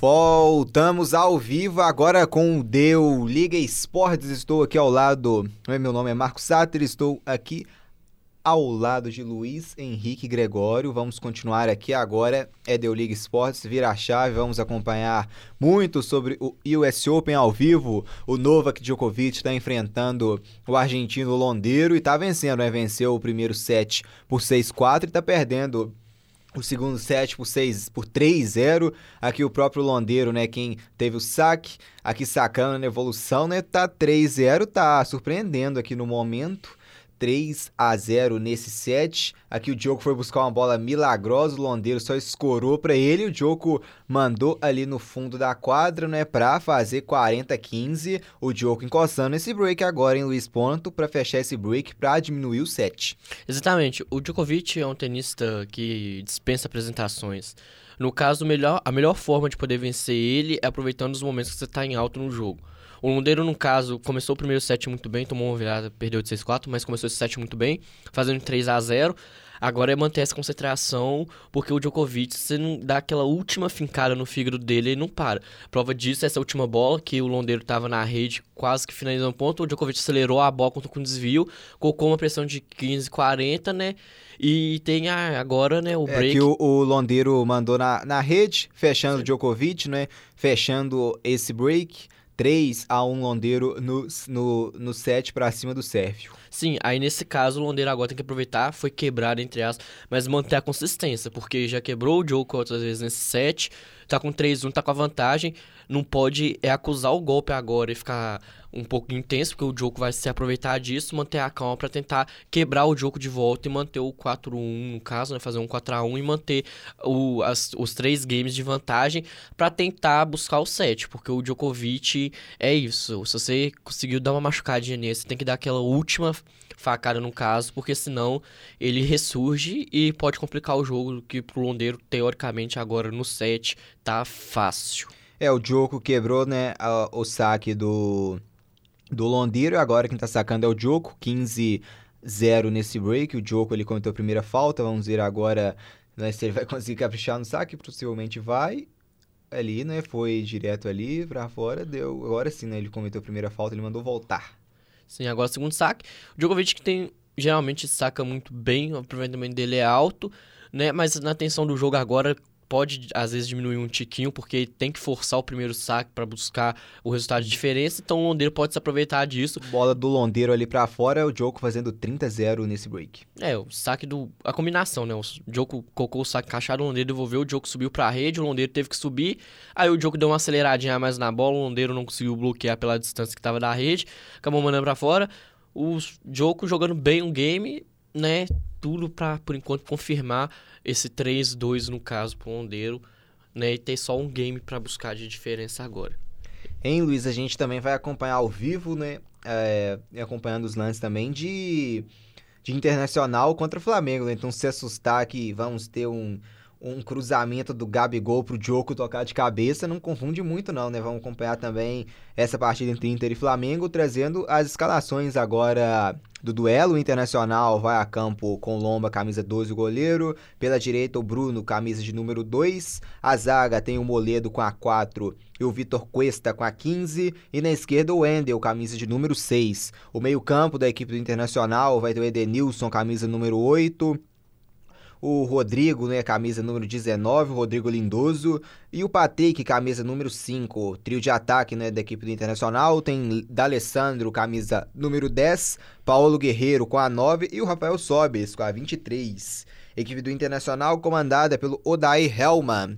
Voltamos ao vivo agora com o Deu Liga Esportes. Estou aqui ao lado. Meu nome é Marcos Satter, estou aqui ao lado de Luiz Henrique Gregório. Vamos continuar aqui agora. É Deu Liga Esportes, vira a chave. Vamos acompanhar muito sobre o US Open ao vivo. O Novak Djokovic está enfrentando o argentino Londeiro e está vencendo, né? Venceu o primeiro set por 6-4 e está perdendo o segundo set por 6 por 3-0. Aqui o próprio Londeiro, né, quem teve o saque, aqui sacando na evolução, né, tá 3-0, tá surpreendendo aqui no momento. 3 a 0 nesse set. Aqui o Diogo foi buscar uma bola milagrosa, o Londeiro só escorou para ele. O Diogo mandou ali no fundo da quadra, né, para fazer 40-15. O Diogo encostando esse break agora em Luiz Ponto para fechar esse break para diminuir o set. Exatamente. O Djokovic é um tenista que dispensa apresentações. No caso, melhor, a melhor forma de poder vencer ele é aproveitando os momentos que você está em alto no jogo. O Lundeiro, no caso, começou o primeiro set muito bem, tomou uma virada, perdeu de 6-4, mas começou esse set muito bem, fazendo 3 a 0 Agora é manter essa concentração, porque o Djokovic, você não dá aquela última fincada no fígado dele, ele não para. Prova disso é essa última bola, que o Londeiro estava na rede, quase que finalizando o ponto, o Djokovic acelerou a bola com desvio, colocou uma pressão de 15, 40, né? E tem a, agora, né, o break. É que o, o Londeiro mandou na, na rede, fechando Sim. o Djokovic, né? Fechando esse break. 3 a 1 Londeiro no, no, no set para cima do Sérvio. Sim, aí nesse caso o Londeiro agora tem que aproveitar, foi quebrado entre as, mas manter a consistência, porque já quebrou o jogo outras vezes nesse set, tá com 3-1, tá com a vantagem, não pode é acusar o golpe agora e ficar um pouco intenso, porque o jogo vai se aproveitar disso, manter a calma para tentar quebrar o jogo de volta e manter o 4-1, no caso, né, fazer um 4x1 e manter o, as, os três games de vantagem para tentar buscar o set, porque o Djokovic é isso. Se você conseguiu dar uma machucadinha nesse, tem que dar aquela última facada no caso, porque senão ele ressurge e pode complicar o jogo, que pro Londeiro, teoricamente, agora no set tá fácil. É, o Djoko quebrou, né, a, o saque do do Londeiro. Agora quem tá sacando é o Joko, 15 0 nesse break. O Joko ele cometeu a primeira falta. Vamos ver agora né, se ele vai conseguir caprichar no saque. Possivelmente vai. Ali, né? Foi direto ali pra fora. Deu. Agora sim, né? Ele cometeu a primeira falta, ele mandou voltar. Sim, agora segundo saque. O Djokovic que tem. Geralmente saca muito bem, o aproveitamento dele é alto, né? Mas na tensão do jogo agora, pode às vezes diminuir um tiquinho, porque tem que forçar o primeiro saque para buscar o resultado de diferença, então o Londeiro pode se aproveitar disso. Bola do Londeiro ali para fora, o Joko fazendo 30-0 nesse break. É, o saque do. a combinação, né? O Joko colocou o saque cachado, o Londeiro devolveu, o Joko subiu para a rede, o Londeiro teve que subir, aí o Joko deu uma aceleradinha a mais na bola, o Londeiro não conseguiu bloquear pela distância que estava da rede, acabou mandando para fora. O Joko jogando bem um game, né? Tudo para por enquanto confirmar esse 3-2 no caso pro Londeiro, né? E ter só um game para buscar de diferença agora. Hein, Luiz, a gente também vai acompanhar ao vivo, né? É, acompanhando os lances também de, de Internacional contra o Flamengo, né? Então se assustar que vamos ter um, um cruzamento do Gabigol pro Diogo tocar de cabeça, não confunde muito não, né? Vamos acompanhar também essa partida entre Inter e Flamengo, trazendo as escalações agora do duelo internacional vai a campo com Lomba, camisa 12, o goleiro. Pela direita, o Bruno, camisa de número 2. A zaga tem o Moledo com a 4 e o Vitor Cuesta com a 15. E na esquerda, o Wendel, camisa de número 6. O meio-campo da equipe do Internacional vai ter o Edenilson, camisa número 8 o Rodrigo, né, camisa número 19, o Rodrigo Lindoso, e o Patrick, camisa número 5, trio de ataque, né, da equipe do Internacional, tem D'Alessandro, camisa número 10, Paulo Guerreiro com a 9 e o Rafael Sobes com a 23. Equipe do Internacional comandada pelo Odair Hellman,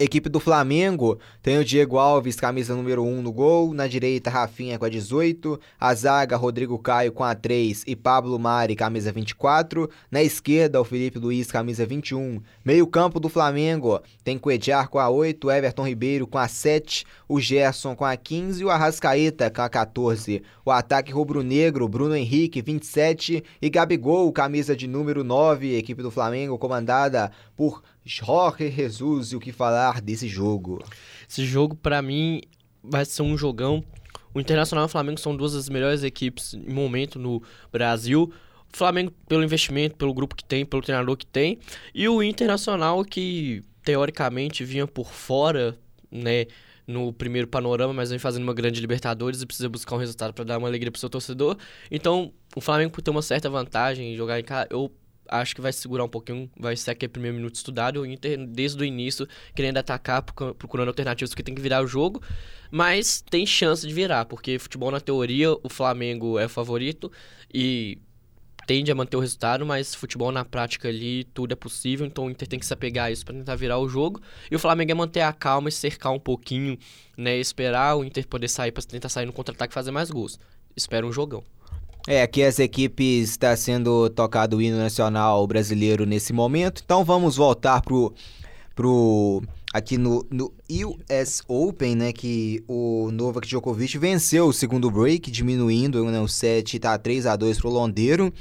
Equipe do Flamengo tem o Diego Alves, camisa número 1 no gol. Na direita, Rafinha com a 18. A zaga, Rodrigo Caio com a 3 e Pablo Mari, camisa 24. Na esquerda, o Felipe Luiz, camisa 21. Meio-campo do Flamengo tem Coediar com a 8, Everton Ribeiro com a 7, o Gerson com a 15 e o Arrascaeta com a 14. O ataque rubro-negro, Bruno Henrique, 27 e Gabigol, camisa de número 9. Equipe do Flamengo comandada por Jorge Jesus, e o que falar desse jogo? Esse jogo, para mim, vai ser um jogão. O Internacional e o Flamengo são duas das melhores equipes em momento no Brasil. O Flamengo pelo investimento, pelo grupo que tem, pelo treinador que tem. E o Internacional que, teoricamente, vinha por fora né, no primeiro panorama, mas vem fazendo uma grande Libertadores e precisa buscar um resultado para dar uma alegria pro seu torcedor. Então, o Flamengo por ter uma certa vantagem em jogar em casa, eu acho que vai segurar um pouquinho, vai ser aquele primeiro minuto estudado, o Inter desde o início querendo atacar, procurando alternativas porque tem que virar o jogo, mas tem chance de virar, porque futebol na teoria o Flamengo é o favorito e tende a manter o resultado, mas futebol na prática ali tudo é possível, então o Inter tem que se apegar a isso para tentar virar o jogo. E o Flamengo é manter a calma e cercar um pouquinho, né, esperar o Inter poder sair para tentar sair no contra-ataque e fazer mais gols. Espera um jogão. É, aqui as equipes está sendo tocado o hino nacional brasileiro nesse momento. Então vamos voltar pro pro aqui no, no US Open, né, que o Novak Djokovic venceu o segundo break, diminuindo né, o set, tá 3 a 2 pro Londeiro.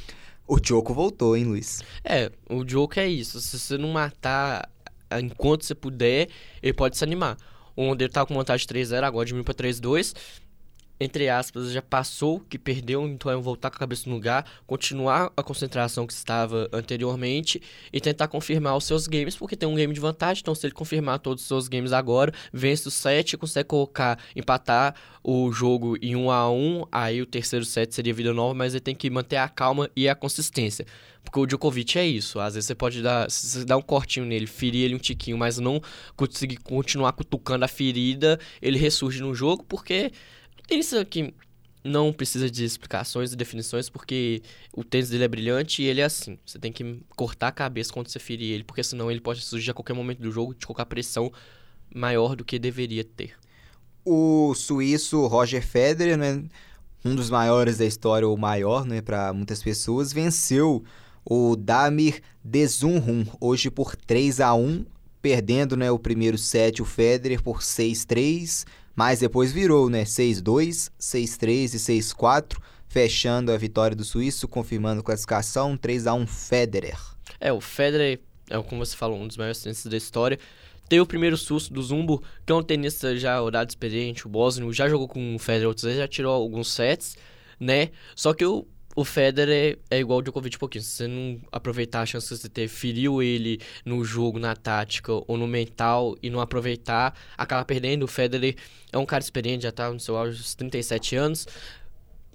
O Djoko voltou, hein, Luiz? É, o Djoko é isso. Se você não matar enquanto você puder, ele pode se animar. O Londeiro tá com vantagem 3-0, agora diminuiu pra 3-2 entre aspas, já passou, que perdeu, então é voltar com a cabeça no lugar, continuar a concentração que estava anteriormente e tentar confirmar os seus games, porque tem um game de vantagem, então se ele confirmar todos os seus games agora, vence o set, consegue colocar, empatar o jogo em 1 a 1 aí o terceiro set seria vida nova, mas ele tem que manter a calma e a consistência. Porque o Djokovic é isso. Às vezes você pode dar. Você dá um cortinho nele, ferir ele um tiquinho, mas não conseguir continuar cutucando a ferida, ele ressurge no jogo, porque isso aqui não precisa de explicações e definições, porque o tênis dele é brilhante e ele é assim. Você tem que cortar a cabeça quando você ferir ele, porque senão ele pode surgir a qualquer momento do jogo e te colocar pressão maior do que deveria ter. O suíço Roger Federer, né, um dos maiores da história, ou maior né, para muitas pessoas, venceu o Damir Desunhun hoje por 3 a 1 perdendo né, o primeiro set o Federer por 6-3, mas depois virou, né? 6-2, 6-3 e 6-4, fechando a vitória do suíço, confirmando a classificação 3 a 1 Federer. É, o Federer é, como você falou, um dos maiores tenistas da história. Tem o primeiro susto do Zumbo, que é um tenista já rodado experiente, o Bosnio, já jogou com o Federer outras vezes, já tirou alguns sets, né? Só que o o Federer é igual o Djokovic um pouquinho. Se você não aproveitar a chance que você feriu ele no jogo, na tática ou no mental e não aproveitar, acaba perdendo. O Federer é um cara experiente, já tá no seu auge dos 37 anos.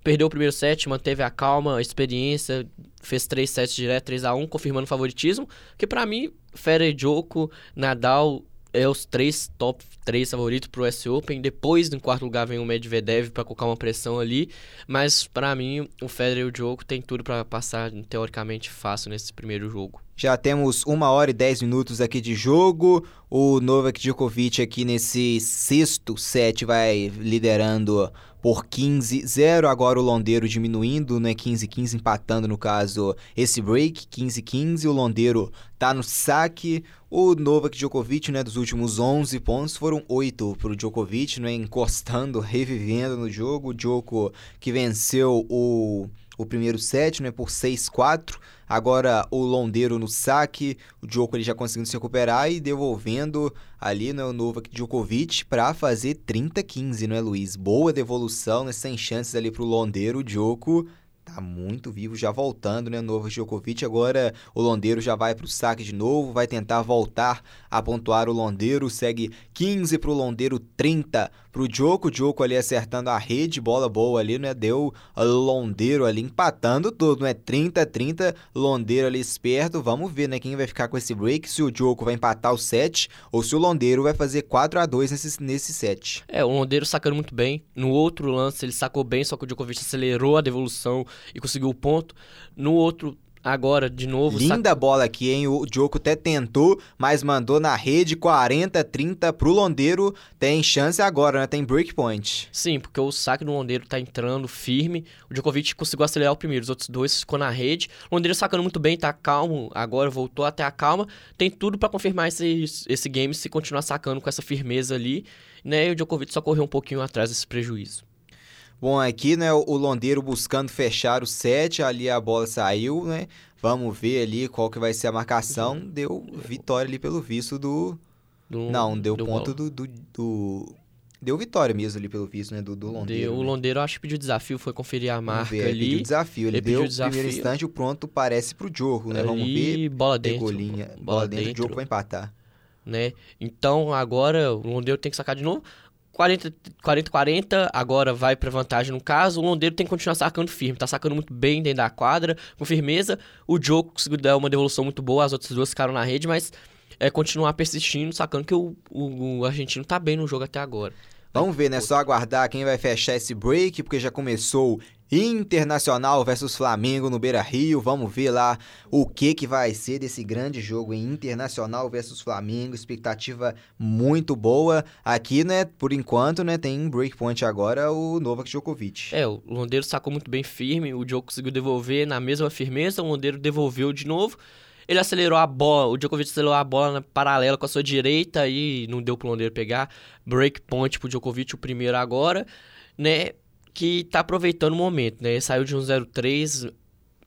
Perdeu o primeiro set, manteve a calma, a experiência, fez três sets direto, 3 a 1 confirmando o favoritismo. Que para mim, Federer, Djoko, Nadal é os três top três favoritos pro US Open. Depois, em quarto lugar, vem o Medvedev para colocar uma pressão ali. Mas, para mim, o Federer e o Djokovic tem tudo para passar, teoricamente, fácil nesse primeiro jogo. Já temos uma hora e dez minutos aqui de jogo. O Novak Djokovic aqui nesse sexto set vai liderando por 15-0. Agora o Londeiro diminuindo, né? 15-15 empatando no caso esse break. 15-15. O Londeiro tá no saque. O Novak Djokovic, né, dos últimos 11 pontos, foram 8 para o Djokovic, né, encostando, revivendo no jogo. O Djoko que venceu o, o primeiro set né, por 6-4. Agora o Londeiro no saque, o Djoko ele já conseguindo se recuperar e devolvendo ali né, Novak Djokovic para fazer 30-15, não é, Luiz? Boa devolução, né, sem chances ali para o Londeiro. O Djoko Tá muito vivo, já voltando, né? Novo Djokovic. Agora o Londeiro já vai para o saque de novo, vai tentar voltar a pontuar o Londeiro. Segue 15 para o Londeiro, 30 para o Djoko. Djoko ali acertando a rede, bola boa ali, né? Deu Londeiro ali empatando tudo, né? 30 30, Londeiro ali esperto. Vamos ver, né? Quem vai ficar com esse break, se o Djoko vai empatar o set ou se o Londeiro vai fazer 4 a 2 nesse, nesse set. É, o Londeiro sacando muito bem. No outro lance ele sacou bem, só que o Djokovic acelerou a devolução e conseguiu o ponto. No outro, agora, de novo... Linda sac... bola aqui, hein? O Djoko até tentou, mas mandou na rede 40-30 pro Londeiro. Tem chance agora, né? Tem breakpoint. Sim, porque o saque do Londeiro tá entrando firme. O Djokovic conseguiu acelerar o primeiro, os outros dois ficou na rede. O Londeiro sacando muito bem, tá calmo, agora voltou até a calma. Tem tudo para confirmar esse, esse game se continuar sacando com essa firmeza ali. Né? E o Djokovic só correu um pouquinho atrás desse prejuízo. Bom, aqui, né, o Londeiro buscando fechar o set, ali a bola saiu, né? Vamos ver ali qual que vai ser a marcação. Deu vitória ali pelo visto do... do Não, deu do ponto do, do, do, Deu vitória mesmo ali pelo visto, né, do, do Londeiro. Deu, né? O Londeiro acho que pediu desafio, foi conferir a marca ver, ali. Pediu desafio, ele, ele deu o primeiro instante, o pronto parece pro jogo, né? Ali, Vamos ver. bola dentro. Linha, bola, bola dentro, dentro, o jogo vai empatar. né? Então agora o Londeiro tem que sacar de novo. 40-40, agora vai para vantagem no caso. O Londeiro tem que continuar sacando firme, tá sacando muito bem dentro da quadra, com firmeza. O Joe conseguiu dar uma devolução muito boa, as outras duas ficaram na rede, mas é continuar persistindo, sacando que o, o, o argentino tá bem no jogo até agora. Vamos ver, né? Só aguardar quem vai fechar esse break, porque já começou Internacional versus Flamengo no Beira Rio. Vamos ver lá o que, que vai ser desse grande jogo em Internacional versus Flamengo. Expectativa muito boa. Aqui, né, por enquanto, né, tem breakpoint agora o Novak Djokovic. É, o Londeiro sacou muito bem firme, o Djokovic conseguiu devolver na mesma firmeza, o Londeiro devolveu de novo. Ele acelerou a bola, o Djokovic acelerou a bola na paralela com a sua direita e não deu pro Londeiro pegar. Breakpoint pro Djokovic, o primeiro agora, né? Que tá aproveitando o momento, né? Saiu de um 0-3,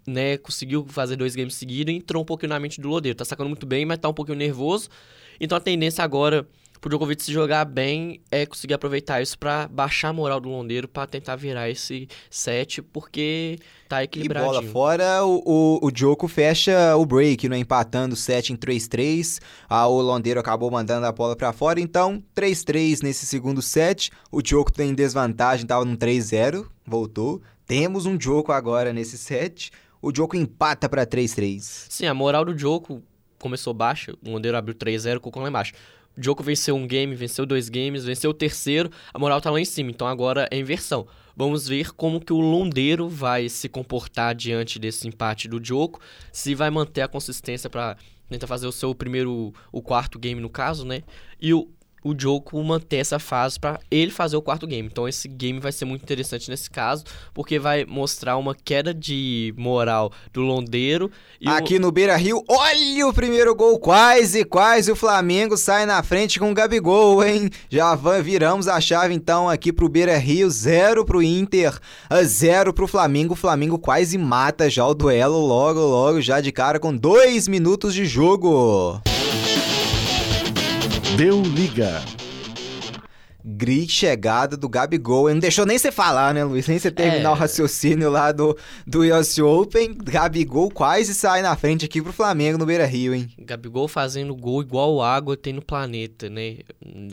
né? Conseguiu fazer dois games seguidos e entrou um pouquinho na mente do Londeiro. Tá sacando muito bem, mas tá um pouquinho nervoso. Então a tendência agora pro Djokovic se jogar bem é conseguir aproveitar isso para baixar a moral do Londeiro para tentar virar esse set, porque tá equilibrado. bola fora, o, o, o Djoko fecha o break, né? empatando o set em 3-3. Ah, o Londeiro acabou mandando a bola para fora, então 3-3 nesse segundo set. O Djoko tem desvantagem, tava no 3-0, voltou. Temos um Djoko agora nesse set. O Djoko empata para 3-3. Sim, a moral do Djoko começou baixa, o Londeiro abriu 3-0, colocou lá embaixo. Djoko venceu um game, venceu dois games, venceu o terceiro, a moral tá lá em cima, então agora é inversão. Vamos ver como que o Londeiro vai se comportar diante desse empate do Djoko, se vai manter a consistência para tentar fazer o seu primeiro, o quarto game no caso, né? E o o Joko manter essa fase para ele fazer o quarto game. Então esse game vai ser muito interessante nesse caso, porque vai mostrar uma queda de moral do Londeiro. Aqui o... no Beira Rio, olha o primeiro gol, quase, quase o Flamengo sai na frente com o Gabigol, hein? Já viramos a chave então aqui pro Beira Rio, zero pro Inter, zero pro Flamengo. O Flamengo quase mata já o duelo logo, logo, já de cara com dois minutos de jogo. Deu liga. Grit chegada do Gabigol. Não deixou nem você falar, né, Luiz? Nem você terminar é... o raciocínio lá do, do US Open. Gabigol quase sai na frente aqui pro Flamengo no Beira Rio, hein? Gabigol fazendo gol igual água tem no planeta, né?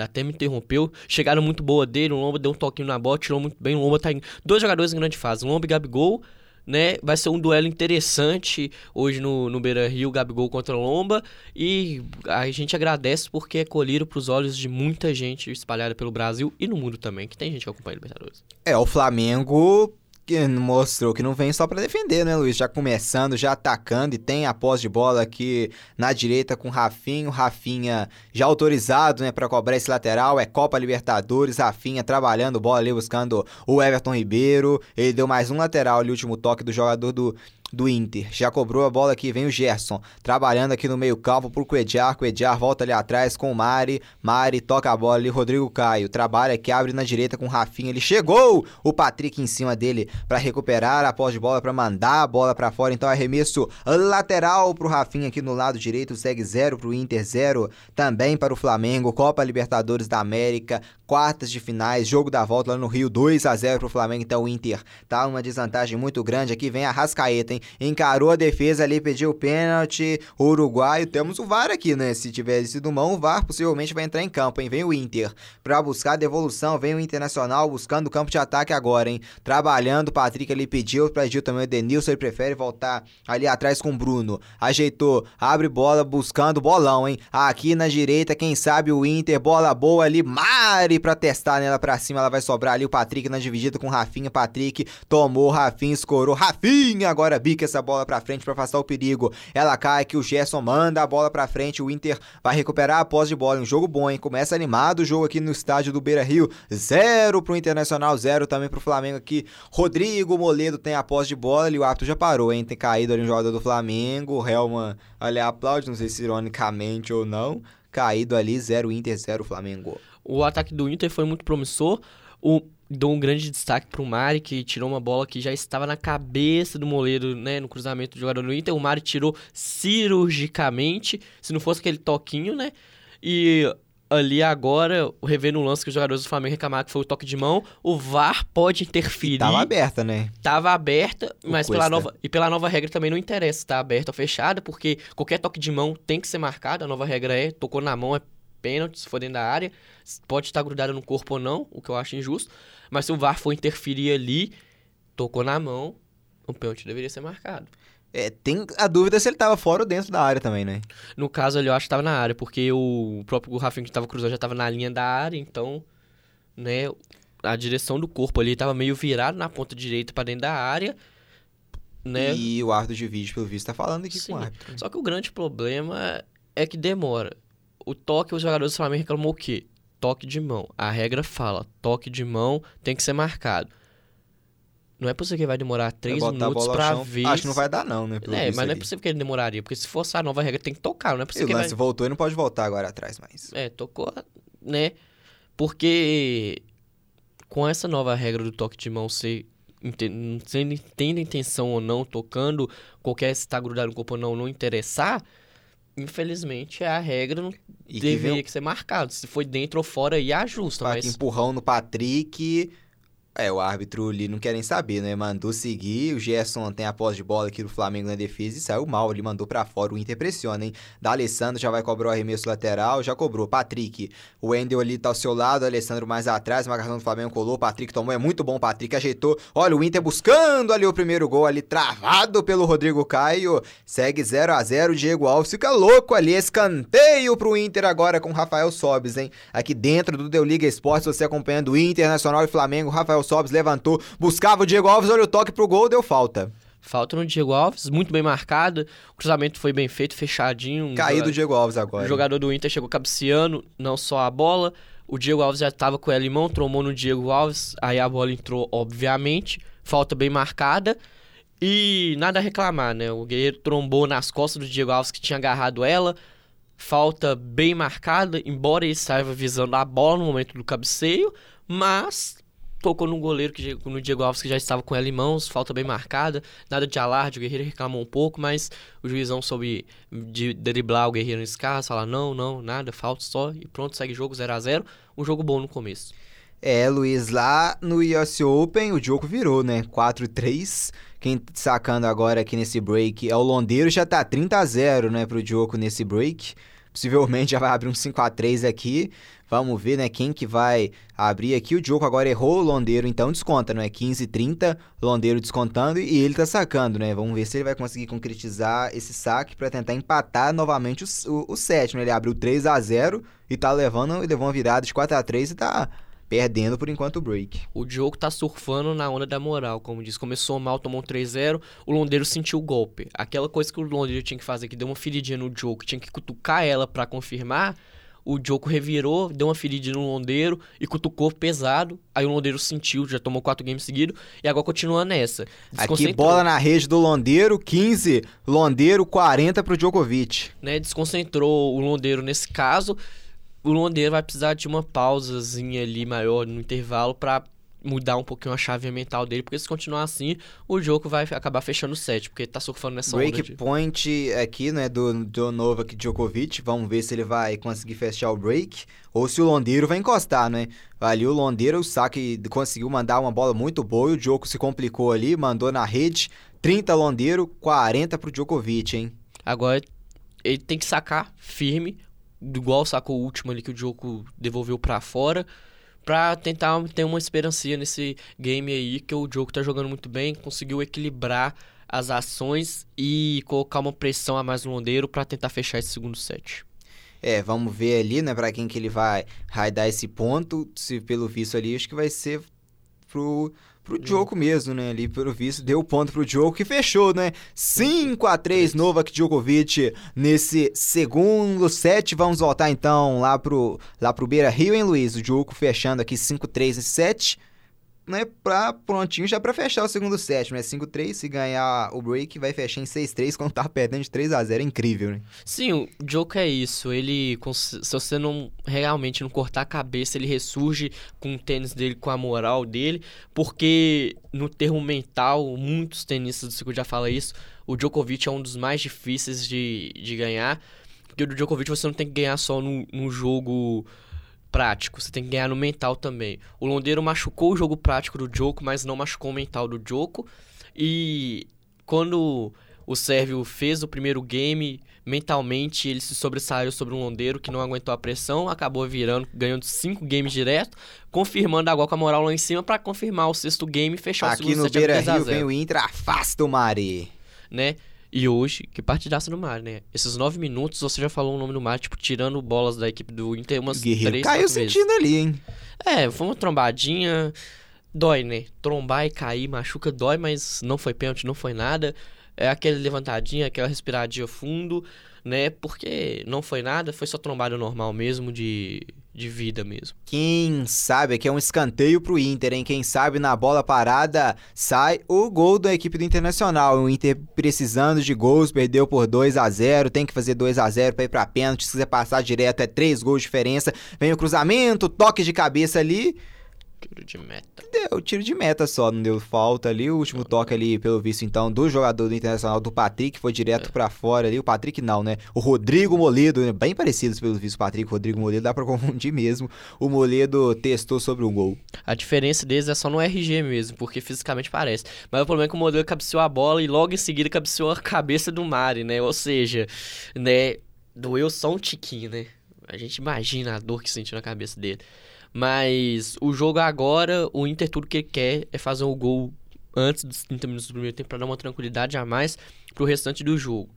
Até me interrompeu. Chegaram muito boa dele. O Lomba deu um toquinho na bola, tirou muito bem. O Lomba tá em. Dois jogadores em grande fase. Lomba e Gabigol né? Vai ser um duelo interessante hoje no, no Beira Rio, Gabigol contra Lomba. E a gente agradece porque é colhido para os olhos de muita gente espalhada pelo Brasil e no mundo também, que tem gente que acompanha o Libertadores. É, o Flamengo que mostrou que não vem só para defender, né, Luiz? Já começando, já atacando e tem a pós de bola aqui na direita com Rafinho, Rafinha já autorizado, né, para cobrar esse lateral, é Copa Libertadores, Rafinha trabalhando bola ali buscando o Everton Ribeiro, ele deu mais um lateral ali, último toque do jogador do do Inter. Já cobrou a bola aqui, vem o Gerson. Trabalhando aqui no meio campo pro Coediar. Coediar volta ali atrás com o Mari. Mari toca a bola ali, Rodrigo Caio. Trabalha aqui, abre na direita com o Rafinha. Ele chegou! O Patrick em cima dele para recuperar a pós de bola, para mandar a bola para fora. Então arremesso lateral pro Rafinha aqui no lado direito. Segue 0 pro Inter, 0 também para o Flamengo. Copa Libertadores da América, quartas de finais, jogo da volta lá no Rio, 2 a 0 pro Flamengo. Então o Inter tá uma desvantagem muito grande. Aqui vem a Rascaeta, hein? Encarou a defesa ali, pediu o pênalti, o uruguaio, temos o VAR aqui, né? Se tivesse sido mão, o VAR possivelmente vai entrar em campo, hein? Vem o Inter para buscar a devolução, vem o Internacional buscando o campo de ataque agora, hein? Trabalhando, o Patrick ali pediu, pediu também o Denilson, ele prefere voltar ali atrás com o Bruno, ajeitou, abre bola, buscando bolão, hein? Aqui na direita, quem sabe o Inter, bola boa ali, Mari pra testar nela pra cima, ela vai sobrar ali o Patrick na dividida com o Rafinha, Patrick tomou, Rafinha escorou, Rafinha agora bica essa bola para frente para afastar o perigo. Ela cai que o Gerson manda a bola para frente, o Inter vai recuperar a posse de bola. Um jogo bom, hein? Começa animado o jogo aqui no estádio do Beira-Rio. Zero pro Internacional, zero também pro Flamengo aqui. Rodrigo Moledo tem a posse de bola e o árbitro já parou, hein? Tem caído ali um jogador do Flamengo. O Helman ali aplaude, não sei se ironicamente ou não. Caído ali, zero Inter, zero Flamengo. O ataque do Inter foi muito promissor. O dou um grande destaque para o Mari, que tirou uma bola que já estava na cabeça do Moledo, né, no cruzamento do jogador do Inter. O Mari tirou cirurgicamente, se não fosse aquele toquinho, né? E ali agora, o rever no lance que os jogadores do Flamengo reclamaram que foi o toque de mão, o VAR pode interferir. E tava aberta, né? Tava aberta, mas pela nova, e pela nova regra também não interessa se tá aberta ou fechada, porque qualquer toque de mão tem que ser marcado, a nova regra é, tocou na mão, é pênalti, se for dentro da área. Pode estar grudado no corpo ou não, o que eu acho injusto. Mas se o VAR for interferir ali, tocou na mão, o pênalti deveria ser marcado. É, tem a dúvida se ele tava fora ou dentro da área também, né? No caso ali, eu acho que tava na área, porque o próprio Rafinha que tava cruzando já tava na linha da área, então, né, a direção do corpo ali tava meio virado na ponta direita para dentro da área, né? E o árbitro de vídeo, pelo visto, tá falando aqui Sim. com o árbitro. Só que o grande problema é que demora. O toque, os jogadores do Flamengo reclamou o quê? Toque de mão. A regra fala, toque de mão tem que ser marcado. Não é possível que vai demorar três botar a minutos pra chão. ver. Acho que não vai dar, não, né? É, mas não é possível que ele demoraria, porque se fosse a nova regra tem que tocar, não é E possível o que vai... lance voltou e não pode voltar agora atrás mais. É, tocou, né? Porque com essa nova regra do toque de mão ser sendo tendo intenção ou não, tocando, qualquer se tá grudado no corpo ou não, não interessar, infelizmente a regra não E que deveria vem que ser marcado. Se foi dentro ou fora, aí ajusta, um mas empurrão no Patrick. É, o árbitro ali não querem saber, né? Mandou seguir. O Gerson tem a posse de bola aqui do Flamengo na defesa e saiu mal. Ele mandou pra fora. O Inter pressiona, hein? Da Alessandro já vai cobrar o arremesso lateral. Já cobrou. Patrick. O Wendel ali tá ao seu lado. Alessandro mais atrás. Marcação do Flamengo colou. Patrick tomou. É muito bom. Patrick ajeitou. Olha o Inter buscando ali o primeiro gol ali. Travado pelo Rodrigo Caio. Segue 0 a 0 Diego Alves fica louco ali. Escanteio pro Inter agora com o Rafael Sobes, hein? Aqui dentro do Deu Liga Esportes, você acompanhando o Internacional e Flamengo. Rafael Sobes levantou, buscava o Diego Alves, olha o toque pro gol, deu falta. falta no Diego Alves, muito bem marcado. O cruzamento foi bem feito, fechadinho. um Caído o Diego Alves O agora. jogador do Inter chegou cabeceando, não só a bola. O Diego Alves já estava com o Limão, trombou no Diego Alves. Aí a bola entrou, obviamente. Falta bem marcada. E nada a reclamar, né? O Guerreiro trombou nas costas do Diego Alves, que tinha agarrado ela. Falta bem marcada, embora ele estava visando a bola no momento do cabeceio. Mas tocou no goleiro, que, no Diego Alves, que já estava com ela em mãos. Falta bem marcada. Nada de alarde, o Guerreiro reclamou um pouco, mas o juizão soube de driblar o Guerreiro nesse caso, falar não, não, nada, falta só, e pronto, segue jogo 0 a 0 Um jogo bom no começo. É, Luiz, lá no US Open o jogo virou, né? 4 3 Quem tá sacando agora aqui nesse break é o Londeiro, já tá 30 a 0 né, pro Diogo nesse break. Possivelmente já vai abrir um 5 a 3 aqui. Vamos ver, né, quem que vai abrir aqui. O Diogo agora errou o Londeiro, então desconta, não é? 15 30 Londeiro descontando e ele tá sacando, né? Vamos ver se ele vai conseguir concretizar esse saque pra tentar empatar novamente o, o, o sétimo. Ele abriu 3 a 0 e tá levando, levou uma virada de 4 a 3 e tá perdendo por enquanto o break. O Diogo tá surfando na onda da moral, como diz. Começou mal, tomou um 3-0, o Londeiro sentiu o golpe. Aquela coisa que o Londeiro tinha que fazer, que deu uma feridinha no Diogo, tinha que cutucar ela pra confirmar, o Diogo revirou, deu uma feridinha no Londeiro e cutucou pesado. Aí o Londeiro sentiu, já tomou quatro games seguidos e agora continua nessa. Aqui bola na rede do Londeiro, 15, Londeiro 40 pro Djokovic. né? Desconcentrou o Londeiro nesse caso. O Londeiro vai precisar de uma pausazinha ali maior no intervalo pra mudar um pouquinho a chave mental dele, porque se continuar assim, o jogo vai acabar fechando o set, porque ele tá surfando nessa onda Break de... aqui, né, do, do Novak Djokovic. Vamos ver se ele vai conseguir fechar o break ou se o Londeiro vai encostar, né? Ali o Londeiro, o saque conseguiu mandar uma bola muito boa e o Djoko se complicou ali, mandou na rede. 30 Londeiro, 40 pro Djokovic, hein? Agora ele tem que sacar firme, igual sacou o último ali que o Djoko devolveu pra fora, pra tentar ter uma esperança nesse game aí, que o Djoko tá jogando muito bem, conseguiu equilibrar as ações e colocar uma pressão a mais no Londeiro pra tentar fechar esse segundo set. É, vamos ver ali, né, pra quem que ele vai, vai dar esse ponto. Se pelo visto ali, acho que vai ser pro, pro Djoko mesmo, né? Ali, pelo visto, deu ponto pro Djoko que fechou, né? 5 a 3 Novak Djokovic nesse segundo set. Vamos voltar então lá pro, lá pro Beira Rio, hein, Luiz? O Djoko fechando aqui 5-3 esse set. Né, pra, prontinho já pra fechar o segundo set, né? 5-3, se ganhar o break, vai fechar em 6-3 quando tá perdendo de 3 a 0 É incrível, né? Sim, o Djoko é isso. Ele, se você não realmente não cortar a cabeça, ele ressurge com o tênis dele, com a moral dele, porque no termo mental, muitos tenistas do circuito já falam isso. O Djokovic é um dos mais difíceis de, de ganhar, porque o Djokovic você não tem que ganhar só no, no jogo prático, você tem que ganhar no mental também. O Londeiro machucou o jogo prático do Djoko, mas não machucou o mental do Djoko. E quando O Sérvio fez o primeiro game, mentalmente ele se sobressaiu sobre um londeiro que não aguentou a pressão, acabou virando, ganhando cinco games direto, confirmando agora com a moral lá em cima para confirmar o sexto game e fechar Aqui o segundo no set Beira a 3 a Rio 0, vem o Inter, afasta o Mari. né? E hoje, que partidaça do Mar, né? Esses nove minutos, você já falou o nome do Mar, tipo, tirando bolas da equipe do Inter umas Guerreiro três, caiu vezes. sentindo ali, hein? É, foi uma trombadinha. Dói, né? Trombar e cair, machuca, dói, mas não foi pênalti, não foi nada. É aquele levantadinha, aquela respiradinha fundo, né? Porque não foi nada, foi só trombada normal mesmo, de, de vida mesmo. Quem sabe aqui é um escanteio pro Inter, hein? Quem sabe na bola parada sai o gol da equipe do Internacional. O Inter precisando de gols, perdeu por 2 a 0 tem que fazer 2 a 0 pra ir pra pênalti. Se quiser passar direto, é 3 gols de diferença. Vem o cruzamento, toque de cabeça ali. Tiro de meta. Deu tiro de meta só, não deu falta ali. O último toque ali, pelo visto, então, do jogador do Internacional, do Patrick, foi direto pra fora ali. O Patrick não, né? O Rodrigo Moledo, né? bem parecidos pelo visto, Patrick e Rodrigo Moledo, dá pra confundir mesmo. O Moledo testou sobre o gol. A diferença deles é só no RG mesmo, porque fisicamente parece. Mas o problema é que o modelo cabeceou a bola e logo em seguida cabeceou a cabeça do Mari, né? Ou seja, né? Doeu só um tiquinho, né? A gente imagina a dor que sentiu na cabeça dele. Mas o jogo agora, o Inter tudo que quer é fazer o gol antes dos 30 minutos do primeiro tempo para dar uma tranquilidade a mais pro restante do jogo.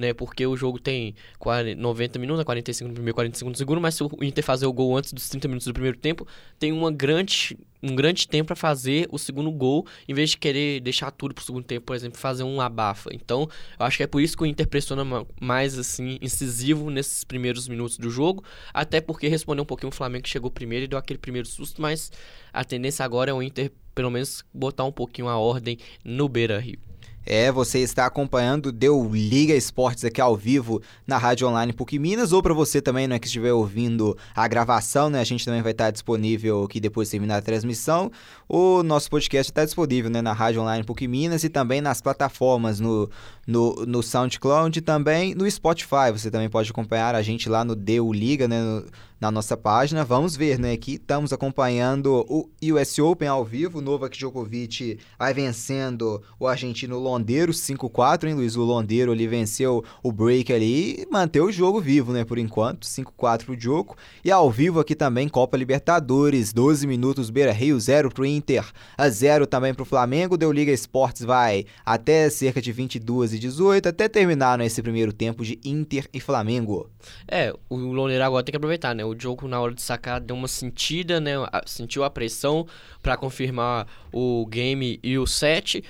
Né, porque o jogo tem 40, 90 minutos, 45 no primeiro, 45 no segundo, mas se o Inter fazer o gol antes dos 30 minutos do primeiro tempo, tem uma grande, um grande tempo para fazer o segundo gol, em vez de querer deixar tudo pro segundo tempo, por exemplo, fazer um abafa. Então, eu acho que é por isso que o Inter pressiona ma- mais assim incisivo nesses primeiros minutos do jogo, até porque respondeu um pouquinho o Flamengo que chegou primeiro e deu aquele primeiro susto, mas a tendência agora é o Inter pelo menos botar um pouquinho a ordem no Beira-Rio. É, você está acompanhando Deu Liga Esportes aqui ao vivo na Rádio Online PUC Minas, ou para você também, né, que estiver ouvindo a gravação, né, a gente também vai estar disponível aqui depois de terminar a transmissão. O nosso podcast está disponível, né, na Rádio Online PUC Minas e também nas plataformas no, no, no SoundCloud e também no Spotify. Você também pode acompanhar a gente lá no Deu Liga, né, no- na nossa página. Vamos ver, né, que estamos acompanhando o US Open ao vivo. O Novak Djokovic vai vencendo o argentino Londeiro 5-4, hein, Luiz? O Londeiro ali venceu o break ali e manteve o jogo vivo, né, por enquanto. 5-4 pro Djoko. E ao vivo aqui também Copa Libertadores, 12 minutos Beira-Rio, 0 pro Inter, a 0 também pro Flamengo. Deu Liga Esportes vai até cerca de 22 e 18 até terminar nesse primeiro tempo de Inter e Flamengo. É, o Loneiro agora tem que aproveitar, né? O jogo na hora de sacar deu uma sentida, né? Sentiu a pressão pra confirmar o game e o set.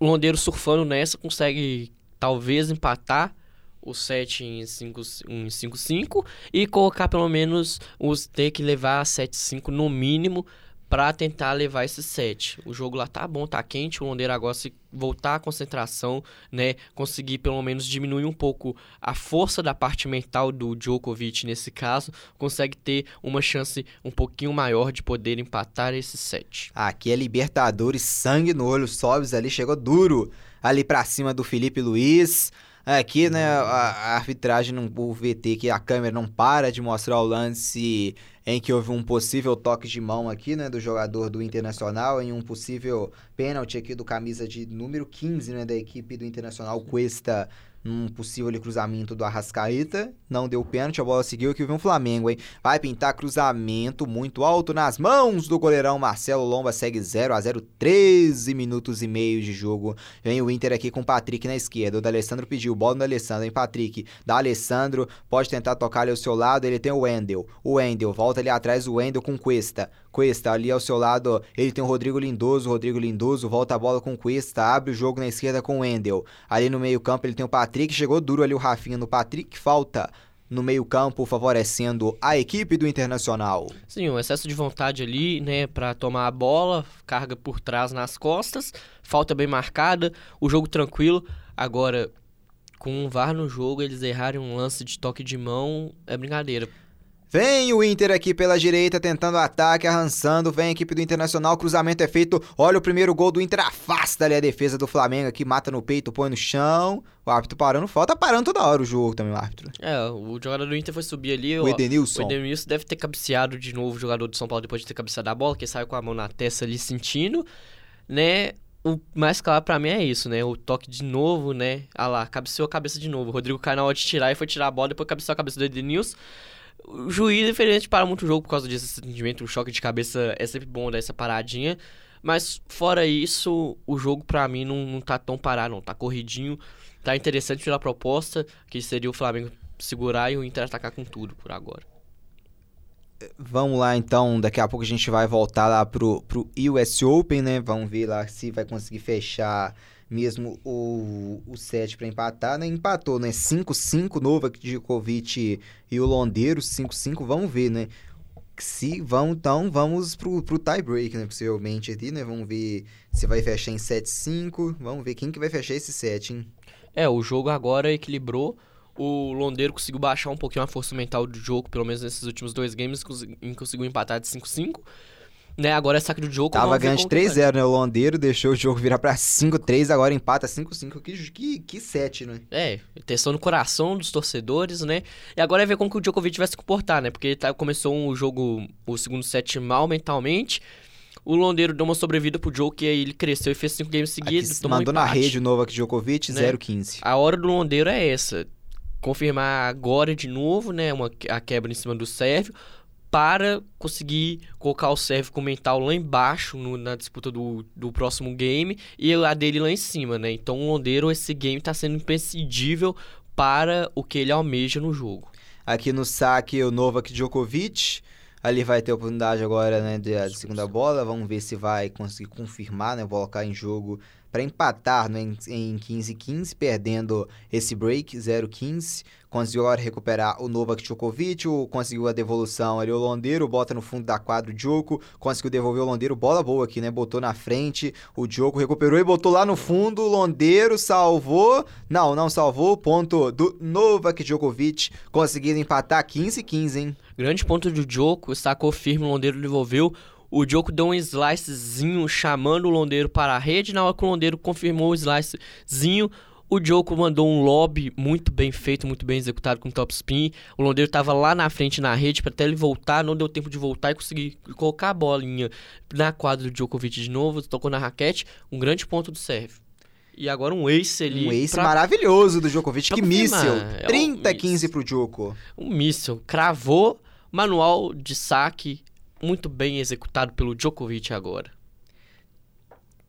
O Londeiro surfando nessa consegue talvez empatar o set em 5 em 5-5 e colocar pelo menos os ter que levar a 7-5 no mínimo pra tentar levar esse set. O jogo lá tá bom, tá quente, o Londeiro agora se voltar à concentração, né, conseguir pelo menos diminuir um pouco a força da parte mental do Djokovic nesse caso, consegue ter uma chance um pouquinho maior de poder empatar esse set. Aqui é Libertadores, sangue no olho, Sobs ali chegou duro ali pra cima do Felipe Luiz. Aqui, né, a, a arbitragem, não, o VT, que a câmera não para de mostrar o lance em que houve um possível toque de mão aqui, né, do jogador do Internacional, em um possível pênalti aqui do camisa de número 15, né, da equipe do Internacional, Cuesta, num possível ali, cruzamento do Arrascaeta, não deu pênalti, a bola seguiu aqui vem o Flamengo, hein, vai pintar cruzamento muito alto nas mãos do goleirão Marcelo Lomba, segue 0 a 0 13 minutos e meio de jogo, vem o Inter aqui com o Patrick na esquerda, o D'Alessandro pediu, bola do Alessandro, hein, Patrick, da Alessandro, pode tentar tocar ali ao seu lado, ele tem o Wendel, o Wendel, volta ali atrás o Wendel com Cuesta, Cuesta ali ao seu lado, ele tem o Rodrigo Lindoso, Rodrigo Lindoso volta a bola com Cuesta, abre o jogo na esquerda com o Wendel, ali no meio campo ele tem o Patrick, chegou duro ali o Rafinha no Patrick, falta no meio campo favorecendo a equipe do Internacional. Sim, um excesso de vontade ali, né, pra tomar a bola, carga por trás nas costas, falta bem marcada, o jogo tranquilo. Agora, com um VAR no jogo, eles errarem um lance de toque de mão, é brincadeira. Vem o Inter aqui pela direita, tentando ataque, arrançando. Vem a equipe do Internacional, cruzamento é feito. Olha o primeiro gol do Inter, afasta ali a defesa do Flamengo aqui, mata no peito, põe no chão. O árbitro parando, falta parando toda hora o jogo também, o árbitro. É, o jogador do Inter foi subir ali, O Edenilson. O Edenilson deve ter cabeceado de novo o jogador do São Paulo depois de ter cabeceado a bola, que saiu com a mão na testa ali sentindo, né? o mais claro pra mim é isso, né? O toque de novo, né? Ah lá, cabeceou a cabeça de novo. O Rodrigo hora de tirar e foi tirar a bola, depois cabeceou a cabeça do Edenilson. O juiz, infelizmente, para muito o jogo por causa desse sentimento. O choque de cabeça é sempre bom dar essa paradinha. Mas fora isso, o jogo pra mim não, não tá tão parado, não. Tá corridinho, tá interessante pela proposta, que seria o Flamengo segurar e o Inter atacar com tudo por agora. Vamos lá então, daqui a pouco a gente vai voltar lá pro, pro US Open, né? Vamos ver lá se vai conseguir fechar mesmo o, o set para empatar, né? Empatou, né? 5-5, Novak Djokovic e o Londeiro, 5-5, vamos ver, né? Se vão, então, vamos pro, pro tie break, né? Possivelmente aqui, né? Vamos ver se vai fechar em 7-5. Vamos ver quem que vai fechar esse set, hein? É, o jogo agora equilibrou o Londeiro conseguiu baixar um pouquinho a força mental do jogo, pelo menos nesses últimos dois games, conseguiu empatar de 5-5. Né, agora é saque do jogo. Tava ganhando de 3-0, né? O Londeiro deixou o jogo virar pra 5-3, agora empata 5-5. Que, que, que 7, né? É, tensão no coração dos torcedores, né? E agora é ver como que o Djokovic vai se comportar, né? Porque tá, começou o um jogo, o segundo set mal mentalmente. O Londeiro deu uma sobrevida pro Joe, que aí ele cresceu e fez 5 games seguidos. Mandou um na rede o Novak Djokovic, né? 0-15. A hora do Londeiro é essa confirmar agora de novo, né, uma, a quebra em cima do Sérvio, para conseguir colocar o Sérvio mental lá embaixo no, na disputa do, do próximo game e a dele lá em cima, né? Então o Londeiro, esse game está sendo imprescindível para o que ele almeja no jogo. Aqui no saque, o Novak Djokovic. Ali vai ter oportunidade agora, né, de, de segunda bola. Vamos ver se vai conseguir confirmar, né, colocar em jogo para empatar né, em 15-15, perdendo esse break 0-15. Conseguiu recuperar o Novak Djokovic, conseguiu a devolução ali o Londeiro, bota no fundo da quadra o Djoko, conseguiu devolver o Londeiro, bola boa aqui, né? Botou na frente, o Djoko recuperou e botou lá no fundo, o Londeiro salvou, não, não salvou, ponto do Novak Djokovic, conseguindo empatar 15-15, hein? Grande ponto do Djoko, sacou firme, o Londeiro devolveu, o Djoko deu um slicezinho chamando o Londeiro para a rede. Na hora que o Londeiro confirmou o slicezinho, o Djoko mandou um lobby muito bem feito, muito bem executado com top spin. O Londeiro estava lá na frente na rede para até ele voltar, não deu tempo de voltar e conseguir colocar a bolinha na quadra do Djokovic de novo, tocou na raquete, um grande ponto do serve. E agora um ace ali. Um ace pra... maravilhoso do Djokovic, que míssil. É 30-15 um pro Djoko. Um míssil, cravou, manual de saque muito bem executado pelo Djokovic agora.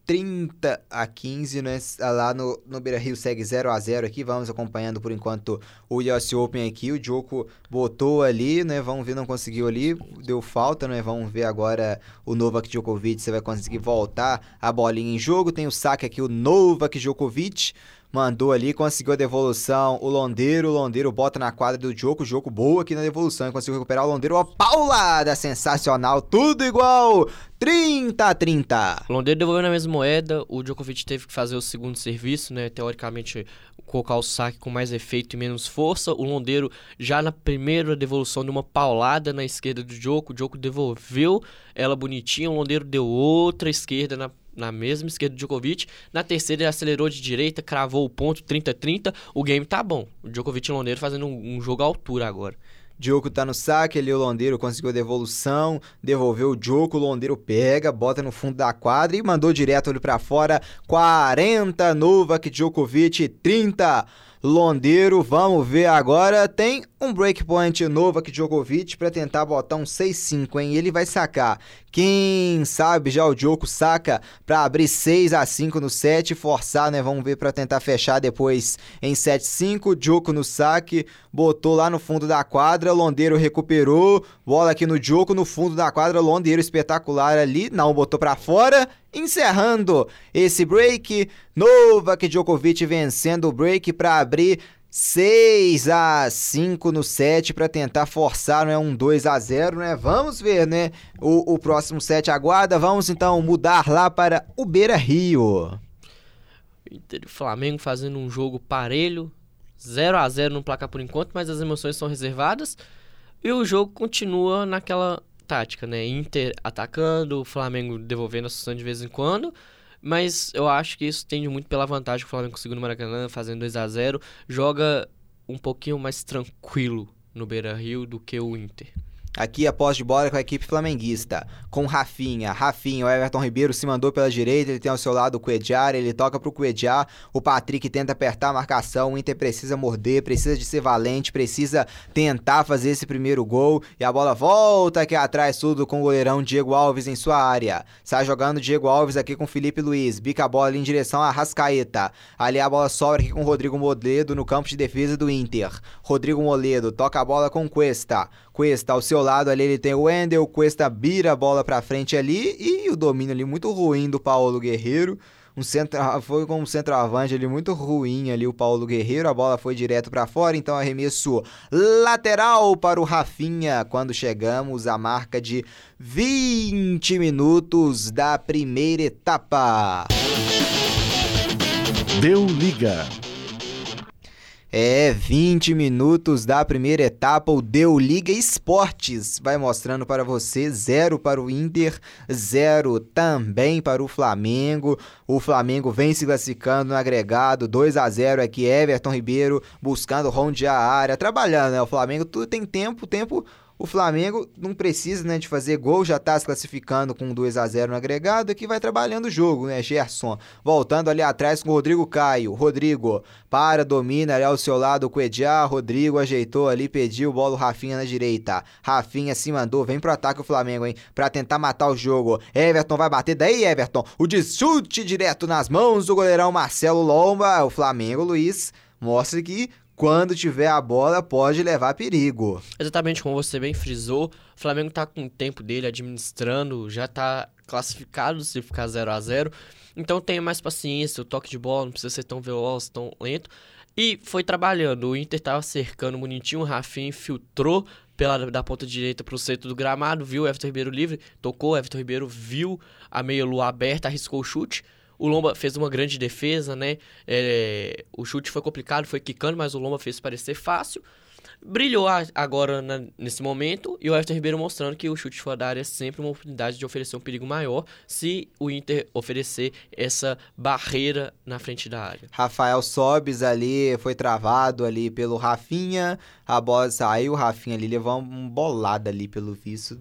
30 a 15, né? Lá no, no Beira Rio segue 0 a 0 aqui. Vamos acompanhando por enquanto o US Open aqui. O Djoko botou ali, né? Vamos ver, não conseguiu ali. Deu falta, né? Vamos ver agora o Novak Djokovic se vai conseguir voltar a bolinha em jogo. Tem o saque aqui, o Novak Djokovic mandou ali, conseguiu a devolução, o Londeiro, o Londeiro bota na quadra do Joko, Joko boa aqui na devolução, conseguiu recuperar o Londeiro, ó, paulada sensacional, tudo igual, 30 a 30. O Londeiro devolveu na mesma moeda, o Djokovic teve que fazer o segundo serviço, né, teoricamente colocar o saque com mais efeito e menos força, o Londeiro já na primeira devolução de uma paulada na esquerda do Joko, o Joko devolveu ela bonitinha, o Londeiro deu outra esquerda na na mesma esquerda do Djokovic. Na terceira ele acelerou de direita, cravou o ponto 30-30. O game tá bom. O Djokovic e o Londeiro fazendo um, um jogo à altura agora. Diogo tá no saque, ali o Londeiro conseguiu a devolução, devolveu o Diogo, o Londeiro pega, bota no fundo da quadra e mandou direto ali para fora. 40 Novak Djokovic, 30 Londeiro. Vamos ver agora. Tem um breakpoint Novak Djokovic para tentar botar um 6-5, hein? Ele vai sacar. Quem sabe já o Djoko saca para abrir 6 a 5 no set, forçar, né? Vamos ver para tentar fechar depois em 7-5. Djoko no saque, botou lá no fundo da quadra, Londeiro recuperou, bola aqui no Djoko no fundo da quadra, Londeiro espetacular ali, não botou para fora. Encerrando esse break, Novak Djokovic vencendo o break para abrir 6 a 5 no set para tentar forçar, não é um 2 a 0, né? Vamos ver, né? O, o próximo set aguarda. Vamos então mudar lá para o Beira Rio. Flamengo fazendo um jogo parelho, 0 a 0 no placar por enquanto, mas as emoções são reservadas e o jogo continua naquela tática, né? Inter atacando, o Flamengo devolvendo a sucessão de vez em quando. Mas eu acho que isso tende muito pela vantagem que o Flamengo conseguiu no Maracanã, fazendo 2 a 0 Joga um pouquinho mais tranquilo no Beira Rio do que o Inter. Aqui a posse de bola com a equipe flamenguista. Com Rafinha. Rafinha, o Everton Ribeiro se mandou pela direita, ele tem ao seu lado o Cuejar, ele toca pro Cuejar. O Patrick tenta apertar a marcação, o Inter precisa morder, precisa de ser valente, precisa tentar fazer esse primeiro gol. E a bola volta aqui atrás, tudo com o goleirão Diego Alves em sua área. Sai jogando Diego Alves aqui com Felipe Luiz. Bica a bola em direção a Rascaeta. Ali a bola sobra aqui com Rodrigo Moledo no campo de defesa do Inter. Rodrigo Moledo toca a bola com Cuesta. Cuesta ao seu lado ali ele tem o Wendel, Cuesta vira a bola para frente ali e o domínio ali muito ruim do Paulo Guerreiro. Um centro, foi com um centroavante ali muito ruim ali o Paulo Guerreiro, a bola foi direto para fora, então arremesso lateral para o Rafinha quando chegamos à marca de 20 minutos da primeira etapa. Deu liga. É, 20 minutos da primeira etapa, o Deu Liga Esportes vai mostrando para você, zero para o Inter, zero também para o Flamengo. O Flamengo vem se classificando no agregado, 2 a 0 aqui, Everton Ribeiro buscando rondear a área, trabalhando, né? O Flamengo tudo tem tempo, tempo o Flamengo não precisa né, de fazer gol, já está se classificando com 2 a 0 no agregado, aqui vai trabalhando o jogo, né? Gerson voltando ali atrás com o Rodrigo Caio. Rodrigo para, domina ali ao seu lado o Ediar. Rodrigo ajeitou ali, pediu bola o Rafinha na direita. Rafinha se mandou, vem pro ataque o Flamengo, hein? Pra tentar matar o jogo. Everton vai bater daí, Everton. O chute direto nas mãos do goleirão Marcelo Lomba. O Flamengo, Luiz, mostra que quando tiver a bola, pode levar perigo. Exatamente como você bem frisou, o Flamengo tá com o tempo dele administrando, já tá classificado se ficar 0 a 0 Então tenha mais paciência, o toque de bola não precisa ser tão veloz, tão lento. E foi trabalhando, o Inter tava cercando bonitinho, o Rafinha infiltrou pela da ponta direita para o centro do gramado, viu o Everton Ribeiro livre, tocou, o Everton Ribeiro viu a meia-lua aberta, arriscou o chute. O Lomba fez uma grande defesa, né? É, o chute foi complicado, foi quicando, mas o Lomba fez parecer fácil. Brilhou agora na, nesse momento e o Everton Ribeiro mostrando que o chute fora da área é sempre uma oportunidade de oferecer um perigo maior se o Inter oferecer essa barreira na frente da área. Rafael Sobes ali foi travado ali pelo Rafinha, a bola saiu, o Rafinha ali levou uma bolada ali pelo visto.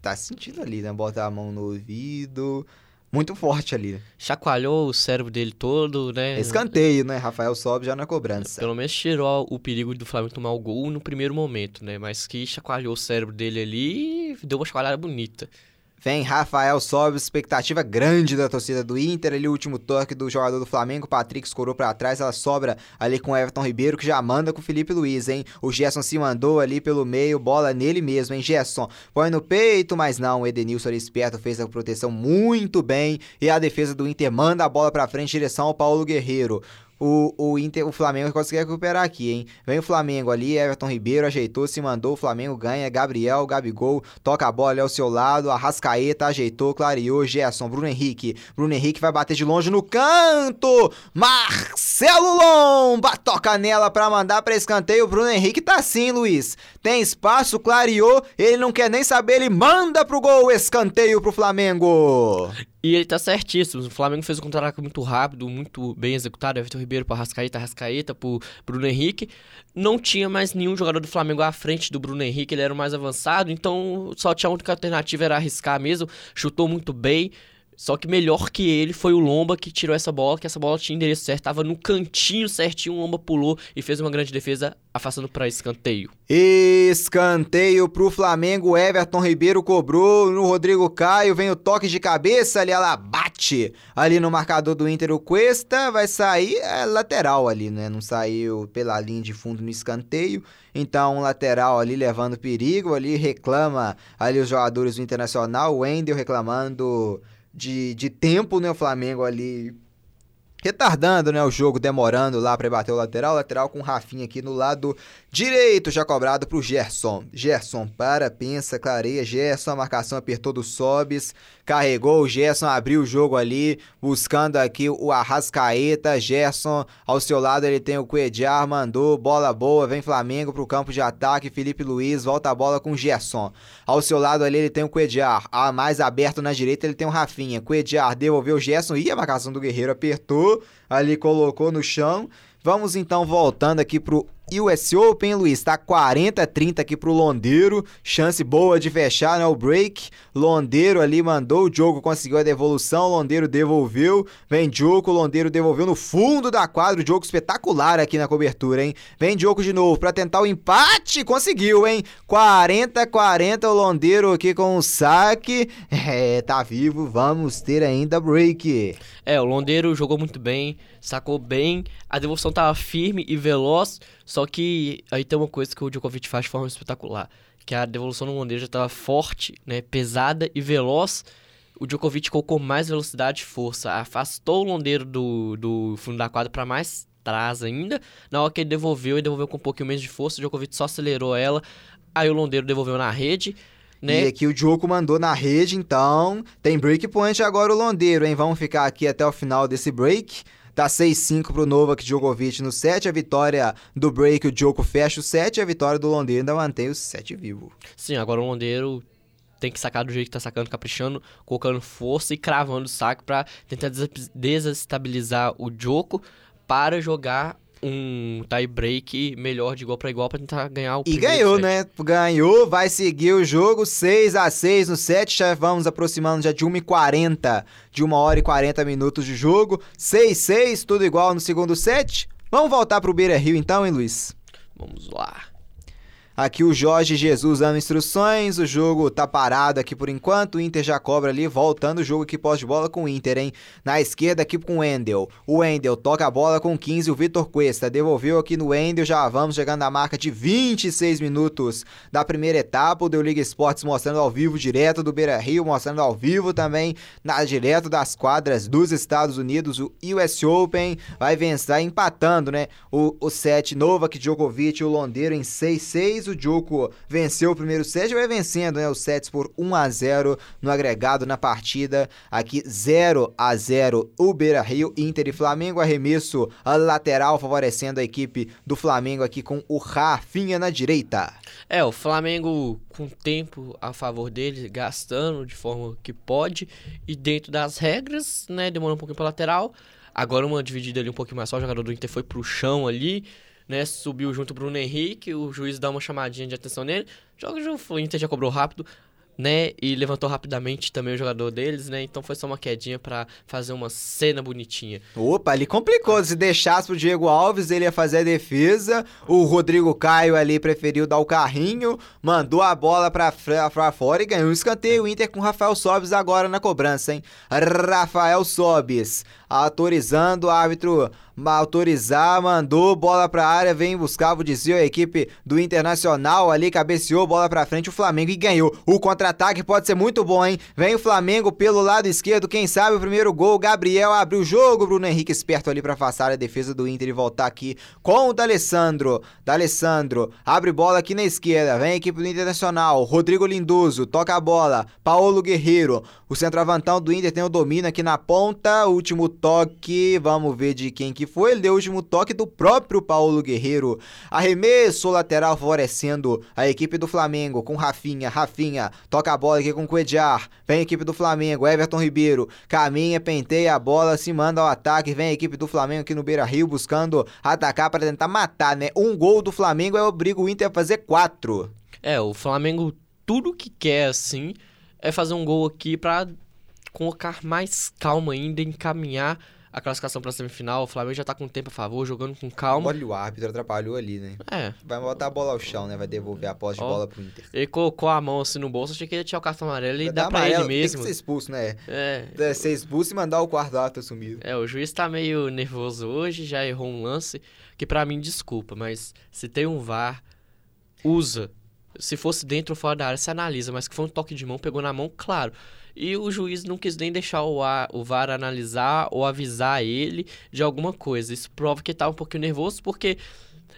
Tá sentindo ali, né? Bota a mão no ouvido muito forte ali. Chacoalhou o cérebro dele todo, né? Escanteio, né? Rafael sobe já na cobrança. Pelo menos tirou o perigo do Flamengo tomar o gol no primeiro momento, né? Mas que chacoalhou o cérebro dele ali e deu uma chacoalhada bonita. Vem Rafael sobe, expectativa grande da torcida do Inter. Ali o último toque do jogador do Flamengo, Patrick escorou para trás, ela sobra ali com o Everton Ribeiro, que já manda com o Felipe Luiz, hein? O Gerson se mandou ali pelo meio, bola nele mesmo, hein? Gerson põe no peito, mas não, o Edenilson ali esperto fez a proteção muito bem e a defesa do Inter manda a bola para frente em direção ao Paulo Guerreiro o, o, Inter, o Flamengo conseguiu recuperar aqui, hein? Vem o Flamengo ali, Everton Ribeiro ajeitou, se mandou, o Flamengo ganha, Gabriel, Gabigol, toca a bola ali ao seu lado, Arrascaeta ajeitou, clareou, Gerson, Bruno Henrique, Bruno Henrique vai bater de longe no canto, Marcelo Lomba toca nela pra mandar pra escanteio, Bruno Henrique tá assim, Luiz, tem espaço, clareou, ele não quer nem saber, ele manda pro gol, escanteio pro Flamengo. E ele tá certíssimo. O Flamengo fez um contra-ataque muito rápido, muito bem executado. Everton Ribeiro para Rascaeta, Rascaeta para Bruno Henrique. Não tinha mais nenhum jogador do Flamengo à frente do Bruno Henrique, ele era o mais avançado, então só tinha a única alternativa era arriscar mesmo. Chutou muito bem. Só que melhor que ele foi o Lomba que tirou essa bola, que essa bola tinha endereço certo, tava no cantinho certinho, o Lomba pulou e fez uma grande defesa, afastando para escanteio. Escanteio pro Flamengo, Everton Ribeiro cobrou, no Rodrigo Caio vem o toque de cabeça, ali ela bate ali no marcador do Inter, o Cuesta vai sair é, lateral ali, né? Não saiu pela linha de fundo no escanteio. Então, um lateral ali levando perigo, ali reclama ali os jogadores do Internacional, o Wendel reclamando de, de tempo, né? O Flamengo ali retardando, né, o jogo, demorando lá para bater o lateral, lateral com o Rafinha aqui no lado direito, já cobrado pro Gerson. Gerson para, pensa, clareia, Gerson, a marcação apertou do Sobis, carregou, o Gerson abriu o jogo ali, buscando aqui o Arrascaeta, Gerson, ao seu lado ele tem o Cuejar, mandou, bola boa, vem Flamengo pro campo de ataque, Felipe Luiz, volta a bola com o Gerson. Ao seu lado ali ele tem o Cuejar, a mais aberto na direita ele tem o Rafinha, Cuejar devolveu o Gerson e a marcação do Guerreiro apertou, ali colocou no chão. Vamos então voltando aqui pro US Open, Luiz. Tá 40-30 aqui pro Londeiro. Chance boa de fechar, né? O break. Londeiro ali mandou o jogo, conseguiu a devolução. Londeiro devolveu. Vem Diogo, Londeiro devolveu no fundo da quadra. O jogo espetacular aqui na cobertura, hein? Vem Diogo de novo para tentar o empate. Conseguiu, hein? 40-40 o Londeiro aqui com o saque. É, tá vivo. Vamos ter ainda break. É, o Londeiro jogou muito bem, sacou bem. A devolução tava firme e veloz. Só que aí tem uma coisa que o Djokovic faz de forma espetacular, que a devolução no já estava forte, né, pesada e veloz. O Djokovic colocou mais velocidade e força, afastou o Londeiro do, do fundo da quadra para mais atrás ainda. Na hora que ele devolveu, ele devolveu com um pouquinho menos de força, o Djokovic só acelerou ela. Aí o Londeiro devolveu na rede. Né? E aqui o Djoko mandou na rede, então tem break point agora o Londeiro, hein? Vamos ficar aqui até o final desse break. Tá 6-5 pro Novak Djokovic no 7. A vitória do break, o Djoko fecha o 7. A vitória do Londeiro ainda mantém o 7 vivo. Sim, agora o Londeiro tem que sacar do jeito que tá sacando, caprichando, colocando força e cravando o saco para tentar desestabilizar o Djoko para jogar um tie break melhor de igual para igual para tentar ganhar o E ganhou, set. né? Ganhou, vai seguir o jogo 6 a 6 no set, já vamos aproximando já de 1h40, de 1 hora e 40 minutos de jogo. 6 6, tudo igual no segundo set. Vamos voltar pro Beira-Rio então, hein, Luiz? Vamos lá. Aqui o Jorge Jesus dando instruções, o jogo tá parado aqui por enquanto, o Inter já cobra ali, voltando o jogo aqui pós de bola com o Inter, hein? Na esquerda aqui com o Wendel. O Wendel toca a bola com 15, o Vitor Cuesta devolveu aqui no Wendel, já vamos chegando na marca de 26 minutos da primeira etapa, o Deu Liga Esportes mostrando ao vivo direto do Beira Rio, mostrando ao vivo também na direto das quadras dos Estados Unidos, o US Open vai vencer, empatando, né? O, o set Novak Djokovic o Londeiro em 6-6, o Djoko venceu o primeiro set, vai vencendo né, os sets por 1 a 0 no agregado na partida. Aqui 0 a 0 o Beira Rio, Inter e Flamengo. Arremesso lateral favorecendo a equipe do Flamengo aqui com o Rafinha na direita. É, o Flamengo com tempo a favor dele, gastando de forma que pode e dentro das regras, né? Demorou um pouquinho para lateral. Agora uma dividida ali um pouquinho mais só, o jogador do Inter foi pro chão ali né? Subiu junto o Bruno Henrique, o juiz dá uma chamadinha de atenção nele. Joga o Inter já cobrou rápido né? E levantou rapidamente também o jogador deles, né? Então foi só uma quedinha para fazer uma cena bonitinha. Opa, ele complicou. Se deixasse pro Diego Alves, ele ia fazer a defesa. O Rodrigo Caio ali preferiu dar o carrinho, mandou a bola pra, pra fora e ganhou um escanteio. O Inter com Rafael Sobis agora na cobrança, hein? Rafael Sobis autorizando o árbitro autorizar, mandou bola pra área, vem buscar o desvio a equipe do Internacional ali, cabeceou bola pra frente o Flamengo e ganhou. O contra contra-ataque pode ser muito bom, hein? Vem o Flamengo pelo lado esquerdo, quem sabe o primeiro gol. Gabriel abriu o jogo, Bruno Henrique esperto ali para afastar a defesa do Inter e voltar aqui com o D'Alessandro. D'Alessandro abre bola aqui na esquerda, vem a equipe do Internacional. Rodrigo Lindoso toca a bola. Paulo Guerreiro, o centroavantão do Inter tem o domínio aqui na ponta. Último toque, vamos ver de quem que foi. O último toque do próprio Paulo Guerreiro. Arremesso lateral favorecendo a equipe do Flamengo com Rafinha. Rafinha Toca a bola aqui com Cuejar. Vem a equipe do Flamengo. Everton Ribeiro. Caminha, penteia a bola, se manda ao ataque. Vem a equipe do Flamengo aqui no Beira Rio buscando atacar para tentar matar, né? Um gol do Flamengo é obriga o Inter a fazer quatro. É, o Flamengo tudo que quer assim é fazer um gol aqui para colocar mais calma ainda, encaminhar a classificação pra semifinal. O Flamengo já tá com tempo a favor, jogando com calma. Olha, o árbitro atrapalhou ali, né? É. Vai botar a bola ao chão, né? Vai devolver a posse de bola pro Inter. Ele colocou a mão assim no bolso, achei que ele tinha o cartão amarelo e dá pra amarelo, ele mesmo. Tem que ser expulso, né? É. é ser expulso e mandar o quarto ato assumido. É, o juiz tá meio nervoso hoje, já errou um lance, que para mim, desculpa, mas se tem um VAR, usa. Se fosse dentro ou fora da área, se analisa, mas que foi um toque de mão, pegou na mão, claro e o juiz não quis nem deixar o, a, o VAR analisar ou avisar ele de alguma coisa. Isso prova que tá um pouquinho nervoso, porque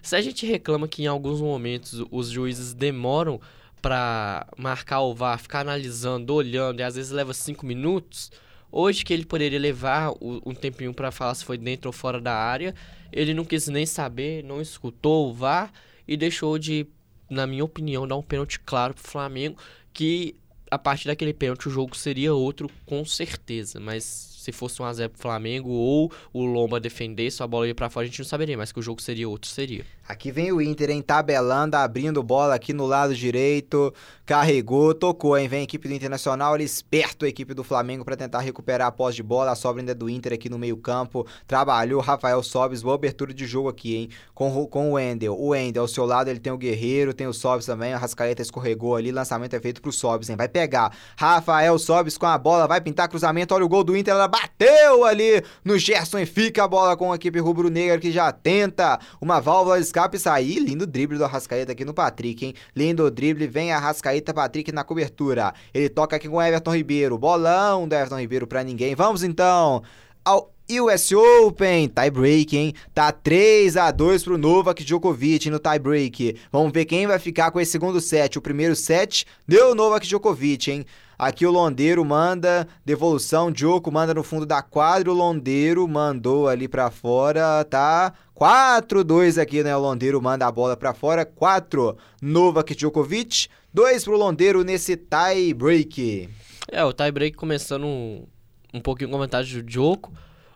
se a gente reclama que em alguns momentos os juízes demoram para marcar o VAR, ficar analisando, olhando, e às vezes leva cinco minutos, hoje que ele poderia levar um tempinho para falar se foi dentro ou fora da área, ele não quis nem saber, não escutou o VAR e deixou de, na minha opinião, dar um pênalti claro pro Flamengo, que a partir daquele pênalti o jogo seria outro com certeza, mas se fosse um a 0 pro Flamengo ou o Lomba defendesse, a bola ia pra fora, a gente não saberia, mas que o jogo seria outro, seria. Aqui vem o Inter, hein? Tabelando, abrindo bola aqui no lado direito. Carregou, tocou, hein? Vem a equipe do Internacional, ele esperto a equipe do Flamengo para tentar recuperar a posse de bola. A sobra ainda é do Inter aqui no meio-campo. Trabalhou Rafael Sobes, boa abertura de jogo aqui, hein? Com, com o Wendel. O Wendel, ao seu lado, ele tem o Guerreiro, tem o Sobes também. A Rascaeta escorregou ali, lançamento é feito pro Sobes, hein? Vai pegar. Rafael Sobes com a bola, vai pintar cruzamento. Olha o gol do Inter, ela bateu ali no Gerson e fica a bola com a equipe rubro-negra que já tenta uma válvula de escape sair. Lindo drible do Arrascaeta aqui no Patrick, hein? Lindo drible, vem Arrascaeta, Patrick na cobertura. Ele toca aqui com Everton Ribeiro. Bolão do Everton Ribeiro pra ninguém. Vamos então ao US Open, tie break, hein? Tá 3 a 2 pro Novak Djokovic no tie break. Vamos ver quem vai ficar com esse segundo set. O primeiro set deu o Novak Djokovic, hein? Aqui o Londeiro manda devolução, Djoko manda no fundo da quadra, o Londeiro mandou ali para fora, tá? 4-2 aqui, né? O Londeiro manda a bola para fora, 4 Novak Djokovic, 2 pro Londeiro nesse tie break. É, o tie break começando um, um pouquinho com vantagem do Djoko.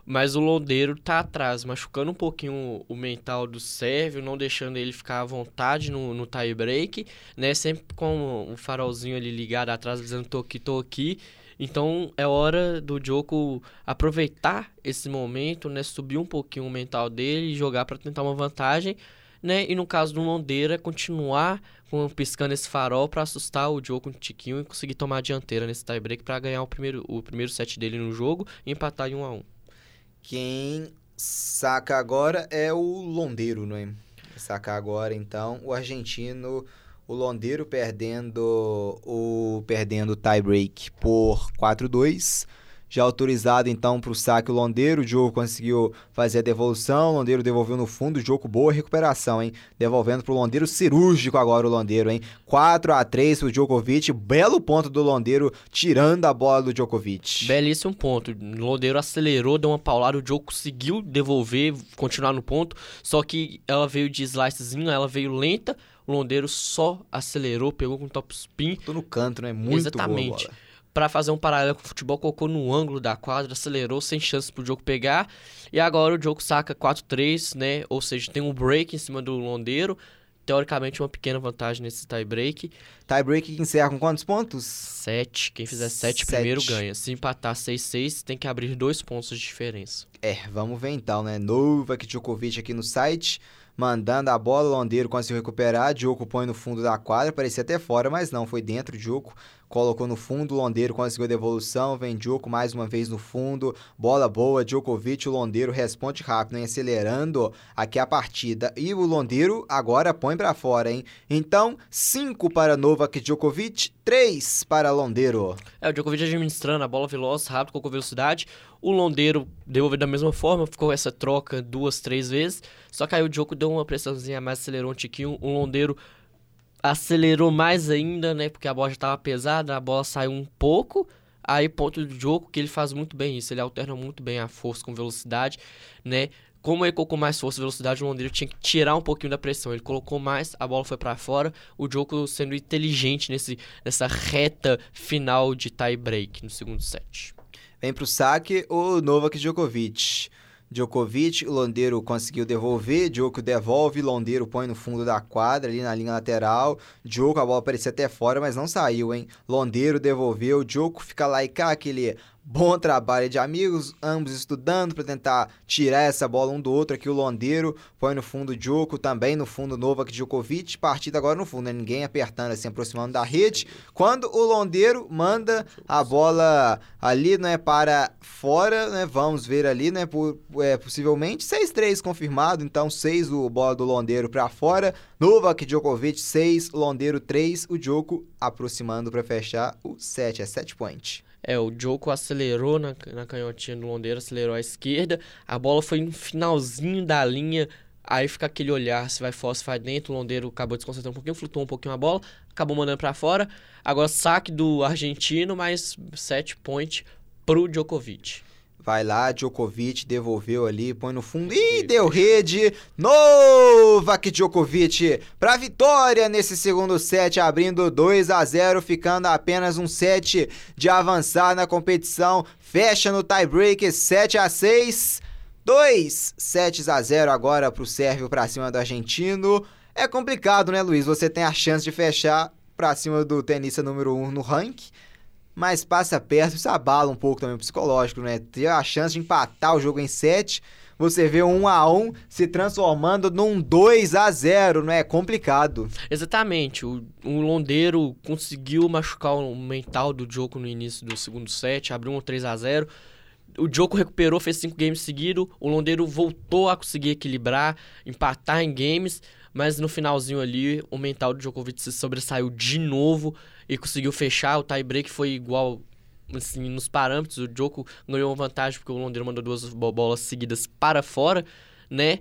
Mas o Londeiro tá atrás, machucando um pouquinho o mental do Sérvio, não deixando ele ficar à vontade no, no tie break, né? Sempre com o farolzinho ali ligado atrás, dizendo tô aqui, tô aqui. Então é hora do Djoko aproveitar esse momento, né? Subir um pouquinho o mental dele e jogar para tentar uma vantagem, né? E no caso do Londeira, continuar com, piscando esse farol para assustar o Djoko um tiquinho e conseguir tomar a dianteira nesse tie break para ganhar o primeiro, o primeiro set dele no jogo e empatar em 1 a 1 quem saca agora é o Londeiro, não é? Saca agora, então, o argentino, o Londeiro perdendo o perdendo tie break por 4-2. Já autorizado então para o saque o Londeiro, o Diogo conseguiu fazer a devolução, o Londeiro devolveu no fundo, o Diogo boa recuperação, hein? Devolvendo para o Londeiro, cirúrgico agora o Londeiro, hein? 4 a 3 para o Djokovic, belo ponto do Londeiro, tirando a bola do Djokovic. Belíssimo ponto, o Londeiro acelerou, deu uma paulada, o Diogo conseguiu devolver, continuar no ponto, só que ela veio de slicezinho, ela veio lenta, o Londeiro só acelerou, pegou com top spin. Tô no canto, né? Muito Exatamente. boa para fazer um paralelo com o futebol, colocou no ângulo da quadra, acelerou sem chance pro jogo pegar. E agora o jogo saca 4-3, né? Ou seja, tem um break em cima do Londeiro. Teoricamente, uma pequena vantagem nesse tie break. Tie break que encerra com quantos pontos? 7. Quem fizer 7 primeiro ganha. Se empatar 6-6, tem que abrir dois pontos de diferença. É, vamos ver então, né? Novak Djokovic aqui no site mandando a bola, o Londeiro conseguiu recuperar, Diogo põe no fundo da quadra, parecia até fora, mas não, foi dentro, Diogo colocou no fundo, o Londeiro conseguiu a devolução, vem Diogo mais uma vez no fundo, bola boa, Djokovic, o Londeiro responde rápido, hein, acelerando aqui a partida, e o Londeiro agora põe para fora, hein, então 5 para Novak Djokovic, 3 para Londeiro. É, o Djokovic administrando a bola veloz, rápido, com velocidade, o Londeiro devolveu da mesma forma, ficou essa troca duas, três vezes, só que aí o Djoko deu uma pressãozinha mais, acelerou um tiquinho, o Londeiro acelerou mais ainda, né? Porque a bola já estava pesada, a bola saiu um pouco. Aí, ponto do jogo, que ele faz muito bem isso. Ele alterna muito bem a força com velocidade, né? Como ele colocou mais força e velocidade, o Londrina tinha que tirar um pouquinho da pressão. Ele colocou mais, a bola foi para fora. O jogo sendo inteligente nesse, nessa reta final de tie break no segundo set. Vem pro saque o Novak Djokovic. Djokovic, Londeiro conseguiu devolver, Djoko devolve, Londeiro põe no fundo da quadra, ali na linha lateral. Djoko, a bola parecia até fora, mas não saiu, hein? Londeiro devolveu, Djoko fica lá e cá aquele Bom trabalho de amigos, ambos estudando para tentar tirar essa bola um do outro. Aqui o Londeiro põe no fundo o Djoko, também no fundo Novak Djokovic. Partida agora no fundo, né? ninguém apertando, assim, aproximando da rede. Quando o Londeiro manda a bola ali, né, para fora, né? Vamos ver ali, né? Por, é, possivelmente 6-3 confirmado. Então 6 o bola do Londeiro para fora. Novak Djokovic 6, Londeiro 3. O Djoko aproximando para fechar o 7, é 7 point. É, o Joko acelerou na, na canhotinha do Londeiro, acelerou à esquerda. A bola foi no finalzinho da linha. Aí fica aquele olhar se vai fora, se vai dentro. O Londeiro acabou desconcentrando um pouquinho, flutuou um pouquinho a bola, acabou mandando para fora. Agora saque do argentino, mais set point pro Djokovic. Vai lá, Djokovic devolveu ali, põe no fundo. Ih, deu rede! Novak Djokovic para vitória nesse segundo set, abrindo 2 a 0, ficando apenas um set de avançar na competição. Fecha no tiebreak 7 a 6. 2 sets a 0 agora pro Sérvio para cima do argentino. É complicado, né, Luiz? Você tem a chance de fechar para cima do tenista número 1 um no ranking mas passa perto, isso abala um pouco também o psicológico, né? Ter a chance de empatar o jogo em 7, você vê um a um se transformando num 2 a 0 não é complicado. Exatamente, o, o Londeiro conseguiu machucar o mental do jogo no início do segundo set, abriu um 3 a 0 o Joko recuperou, fez cinco games seguidos. O Londeiro voltou a conseguir equilibrar, empatar em games, mas no finalzinho ali, o mental do Djokovic se sobressaiu de novo e conseguiu fechar. O tie-break foi igual assim, nos parâmetros. O Djoko ganhou uma vantagem porque o Londeiro mandou duas bolas seguidas para fora, né?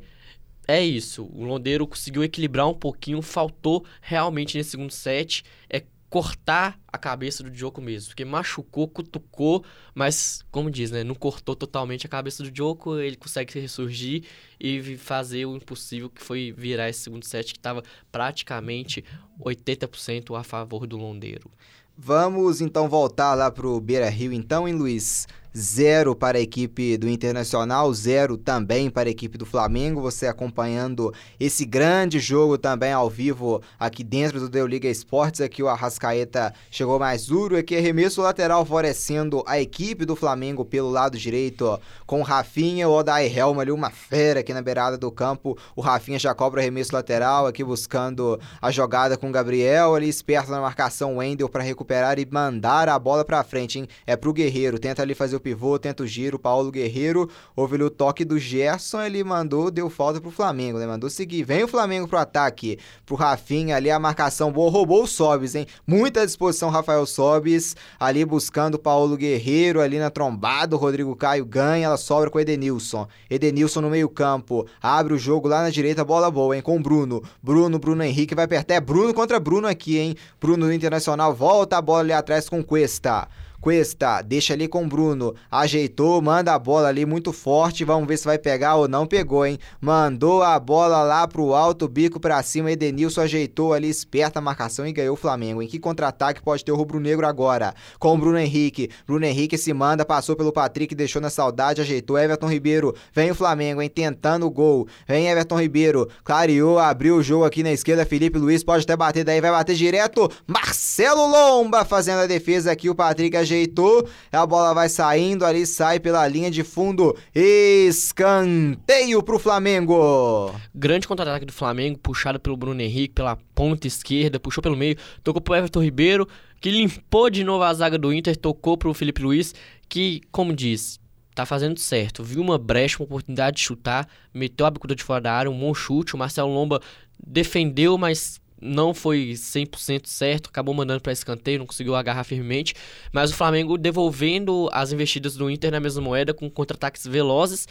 É isso. O Londeiro conseguiu equilibrar um pouquinho, faltou realmente nesse segundo set. É cortar a cabeça do Djoko mesmo, porque machucou, cutucou, mas como diz, né, não cortou totalmente a cabeça do Djoko, ele consegue ressurgir e fazer o impossível que foi virar esse segundo set que estava praticamente 80% a favor do Londeiro. Vamos então voltar lá pro Beira Rio então, hein, Luiz? Zero para a equipe do Internacional, zero também para a equipe do Flamengo. Você acompanhando esse grande jogo também ao vivo aqui dentro do Deu Liga Esportes. Aqui o Arrascaeta chegou mais duro. Aqui arremesso lateral favorecendo a equipe do Flamengo pelo lado direito com Rafinha. O Odair Helma ali, uma fera aqui na beirada do campo. O Rafinha já cobra o arremesso lateral aqui buscando a jogada com o Gabriel ali esperto na marcação. Wendel para recuperar e mandar a bola para frente, hein? É pro Guerreiro. Tenta ali fazer o pivô, tenta o giro, Paulo Guerreiro, houve o toque do Gerson, ele mandou, deu falta pro Flamengo, né? Mandou seguir. Vem o Flamengo pro ataque, pro Rafinha ali, a marcação boa, roubou o Sobis, hein? Muita disposição, Rafael Sobis, ali buscando o Paulo Guerreiro, ali na trombada, o Rodrigo Caio ganha, ela sobra com o Edenilson. Edenilson no meio campo, abre o jogo lá na direita, bola boa, hein? Com o Bruno. Bruno, Bruno Henrique vai apertar, é Bruno contra Bruno aqui, hein? Bruno do Internacional volta a bola ali atrás com Cuesta. Cuesta, deixa ali com o Bruno. Ajeitou, manda a bola ali muito forte. Vamos ver se vai pegar ou não pegou, hein? Mandou a bola lá pro alto, bico para cima. Edenilson ajeitou ali, esperta a marcação e ganhou o Flamengo. Em que contra-ataque pode ter o rubro-negro agora? Com o Bruno Henrique. Bruno Henrique se manda, passou pelo Patrick, deixou na saudade, ajeitou. Everton Ribeiro. Vem o Flamengo, hein? Tentando o gol. Vem Everton Ribeiro. Clareou, abriu o jogo aqui na esquerda. Felipe Luiz pode até bater daí, vai bater direto. Marcelo Lomba fazendo a defesa aqui. O Patrick ajeitou ajeitou, a bola vai saindo ali, sai pela linha de fundo, escanteio pro Flamengo. Grande contra-ataque do Flamengo, puxado pelo Bruno Henrique, pela ponta esquerda, puxou pelo meio, tocou pro Everton Ribeiro, que limpou de novo a zaga do Inter, tocou pro Felipe Luiz, que, como diz, tá fazendo certo. Viu uma brecha, uma oportunidade de chutar, meteu a bicuda de fora da área, um bom chute. O Marcelo Lomba defendeu, mas não foi 100% certo, acabou mandando para escanteio, não conseguiu agarrar firmemente, mas o Flamengo devolvendo as investidas do Inter na mesma moeda com contra-ataques velozes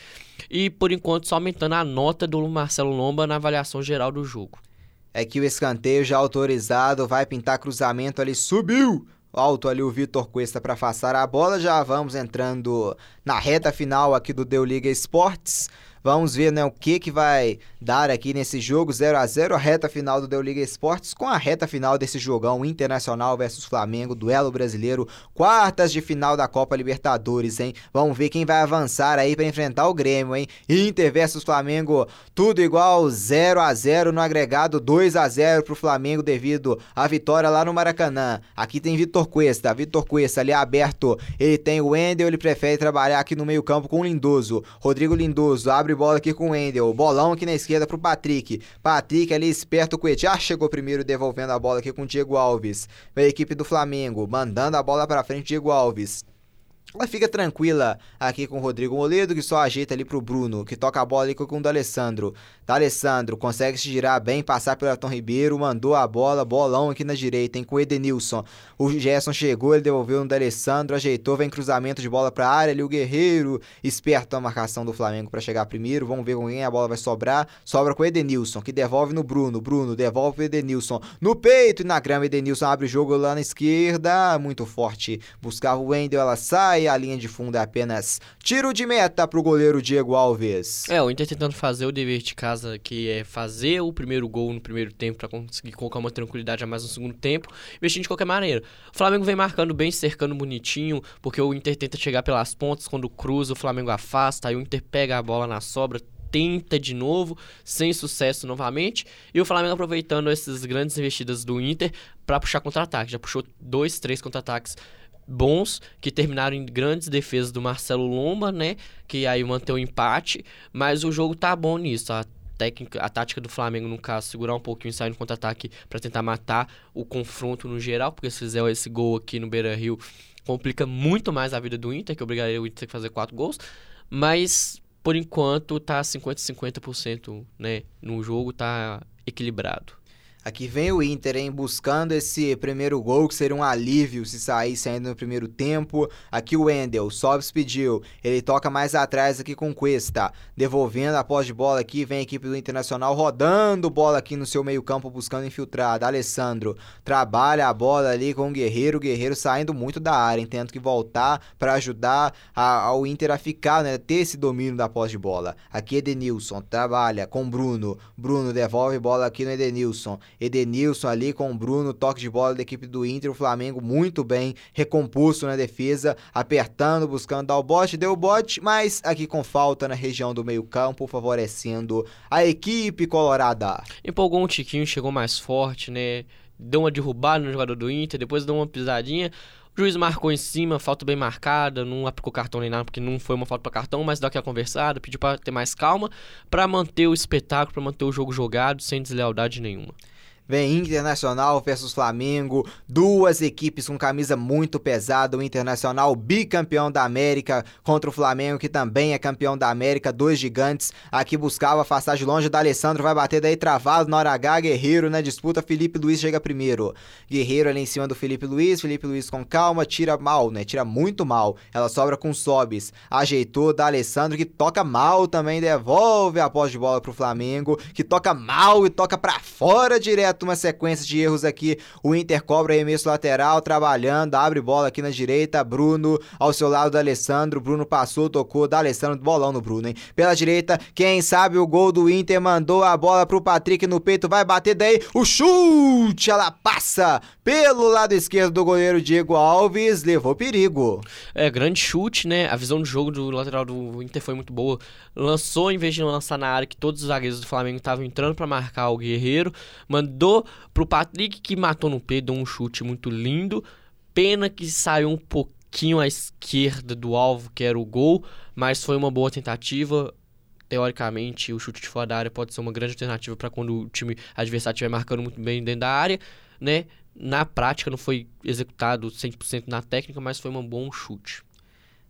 e por enquanto só aumentando a nota do Marcelo Lomba na avaliação geral do jogo. É que o escanteio já autorizado, vai pintar cruzamento ali, subiu! Alto ali o Vitor Cuesta para afastar a bola, já vamos entrando na reta final aqui do Deu Liga Esportes. Vamos ver né, o que, que vai dar aqui nesse jogo 0 a 0 a reta final do Deu Liga Esportes com a reta final desse jogão Internacional versus Flamengo, duelo brasileiro, quartas de final da Copa Libertadores, hein? Vamos ver quem vai avançar aí para enfrentar o Grêmio, hein? Inter versus Flamengo, tudo igual 0 a 0 no agregado 2 a 0 pro Flamengo devido à vitória lá no Maracanã. Aqui tem Vitor Cuesta, Vitor Cuesta ali aberto, ele tem o Wendel, ele prefere trabalhar aqui no meio-campo com o Lindoso. Rodrigo Lindoso abre Bola aqui com o Wendel. Bolão aqui na esquerda pro Patrick. Patrick ali esperto, o Coetiá chegou primeiro devolvendo a bola aqui com o Diego Alves. Vem a equipe do Flamengo, mandando a bola para frente, Diego Alves. Ela fica tranquila aqui com o Rodrigo Moledo, que só ajeita ali pro Bruno, que toca a bola ali com o D'Alessandro. D'Alessandro consegue se girar bem, passar pelo Elton Ribeiro, mandou a bola, bolão aqui na direita, hein, com o Edenilson. O Gerson chegou, ele devolveu no D'Alessandro, ajeitou, vem cruzamento de bola pra área ali, o Guerreiro, esperto a marcação do Flamengo para chegar primeiro. Vamos ver com quem a bola vai sobrar. Sobra com o Edenilson, que devolve no Bruno. Bruno devolve o Edenilson no peito e na grama. Edenilson abre o jogo lá na esquerda, muito forte. Buscava o Wendel, ela sai sai, a linha de fundo é apenas tiro de meta pro goleiro Diego Alves. É, o Inter tentando fazer o dever de casa, que é fazer o primeiro gol no primeiro tempo para conseguir colocar uma tranquilidade a mais no segundo tempo, investindo de qualquer maneira. O Flamengo vem marcando bem, cercando bonitinho, porque o Inter tenta chegar pelas pontas, quando cruza, o Flamengo afasta, aí o Inter pega a bola na sobra, tenta de novo, sem sucesso novamente. E o Flamengo aproveitando essas grandes investidas do Inter para puxar contra-ataque. Já puxou dois, três contra-ataques bons que terminaram em grandes defesas do Marcelo Lomba, né? Que aí manteve o empate, mas o jogo tá bom nisso. A técnica, a tática do Flamengo, no caso, segurar um pouquinho e sair no contra-ataque para tentar matar o confronto no geral, porque se fizer esse gol aqui no Beira-Rio, complica muito mais a vida do Inter, que obrigaria o Inter a fazer quatro gols. Mas por enquanto tá 50 50%, né, no jogo tá equilibrado. Aqui vem o Inter, hein, buscando esse primeiro gol, que seria um alívio se saísse ainda no primeiro tempo. Aqui o Wendel, Sobs pediu, ele toca mais atrás aqui com Cuesta, devolvendo a posse de bola aqui, vem a equipe do Internacional rodando bola aqui no seu meio campo, buscando infiltrada. Alessandro trabalha a bola ali com o Guerreiro, o Guerreiro saindo muito da área, hein, tendo que voltar para ajudar a, ao Inter a ficar, né, ter esse domínio da posse de bola. Aqui Edenilson, trabalha com Bruno, Bruno devolve bola aqui no Edenilson. Edenilson ali com o Bruno, toque de bola da equipe do Inter, o Flamengo muito bem, recomposto na defesa, apertando, buscando dar o bote, deu o bote, mas aqui com falta na região do meio campo, favorecendo a equipe colorada. Empolgou um tiquinho, chegou mais forte, né? Deu uma derrubada no jogador do Inter, depois deu uma pisadinha. O juiz marcou em cima, falta bem marcada, não aplicou cartão nem nada, porque não foi uma falta para cartão, mas deu aquela conversada, pediu para ter mais calma, para manter o espetáculo, para manter o jogo jogado, sem deslealdade nenhuma. Vem Internacional versus Flamengo, duas equipes com camisa muito pesada. O Internacional bicampeão da América contra o Flamengo, que também é campeão da América. Dois gigantes aqui buscava afastar de longe da Alessandro, vai bater daí travado na hora H. Guerreiro na disputa, Felipe Luiz chega primeiro. Guerreiro ali em cima do Felipe Luiz, Felipe Luiz com calma, tira mal, né? Tira muito mal. Ela sobra com Sobis. Ajeitou da Alessandro, que toca mal também, devolve a posse de bola pro Flamengo, que toca mal e toca para fora direto uma sequência de erros aqui. O Inter cobra arremesso lateral, trabalhando, abre bola aqui na direita. Bruno ao seu lado da Alessandro. Bruno passou, tocou da Alessandro, bolão no Bruno, hein? Pela direita, quem sabe o gol do Inter mandou a bola pro Patrick no peito, vai bater daí. O chute, ela passa pelo lado esquerdo do goleiro Diego Alves, levou perigo. É, grande chute, né? A visão do jogo do lateral do Inter foi muito boa. Lançou em vez de lançar na área que todos os zagueiros do Flamengo estavam entrando para marcar o Guerreiro, mandou Pro Patrick que matou no deu um chute muito lindo. Pena que saiu um pouquinho à esquerda do alvo, que era o gol, mas foi uma boa tentativa. Teoricamente, o chute de fora da área pode ser uma grande alternativa para quando o time adversário estiver marcando muito bem dentro da área, né? Na prática não foi executado 100% na técnica, mas foi um bom chute.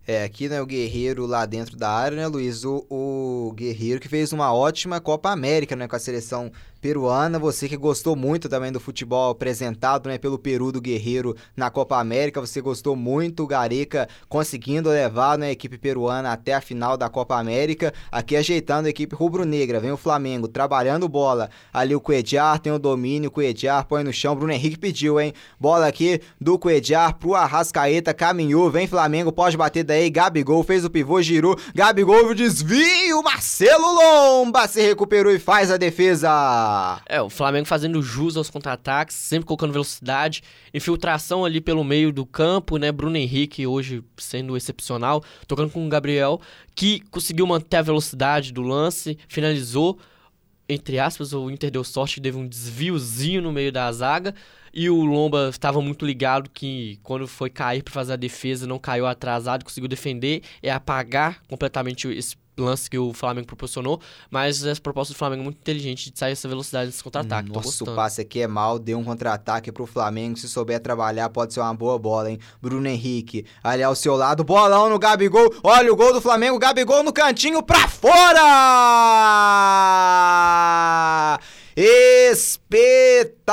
É, aqui, né, o Guerreiro lá dentro da área, né, Luiz? O, o Guerreiro que fez uma ótima Copa América, né, com a seleção peruana. Você que gostou muito também do futebol apresentado, né, pelo Peru do Guerreiro na Copa América. Você gostou muito, Gareca conseguindo levar né, a equipe peruana até a final da Copa América. Aqui ajeitando a equipe rubro-negra. Vem o Flamengo trabalhando bola. Ali o Cuejar tem o domínio, o Cuejar põe no chão. Bruno Henrique pediu, hein? Bola aqui do Cuejar pro Arrascaeta, caminhou, vem Flamengo, pode bater daí. Gabigol fez o pivô, girou. Gabigol desvio, Marcelo Lomba se recuperou e faz a defesa. É, o Flamengo fazendo jus aos contra-ataques, sempre colocando velocidade, infiltração ali pelo meio do campo, né? Bruno Henrique hoje sendo excepcional, tocando com o Gabriel, que conseguiu manter a velocidade do lance, finalizou. Entre aspas, o Inter deu sorte, teve um desviozinho no meio da zaga. E o Lomba estava muito ligado que quando foi cair para fazer a defesa, não caiu atrasado, conseguiu defender e apagar completamente esse lance que o Flamengo proporcionou, mas essa proposta do Flamengo é muito inteligente de sair essa velocidade desse contra-ataque. Nossa, o passe aqui é mal, deu um contra-ataque pro Flamengo, se souber trabalhar pode ser uma boa bola, hein? Bruno Henrique, ali ao seu lado, bolão no Gabigol, olha o gol do Flamengo, Gabigol no cantinho pra fora! Espetacular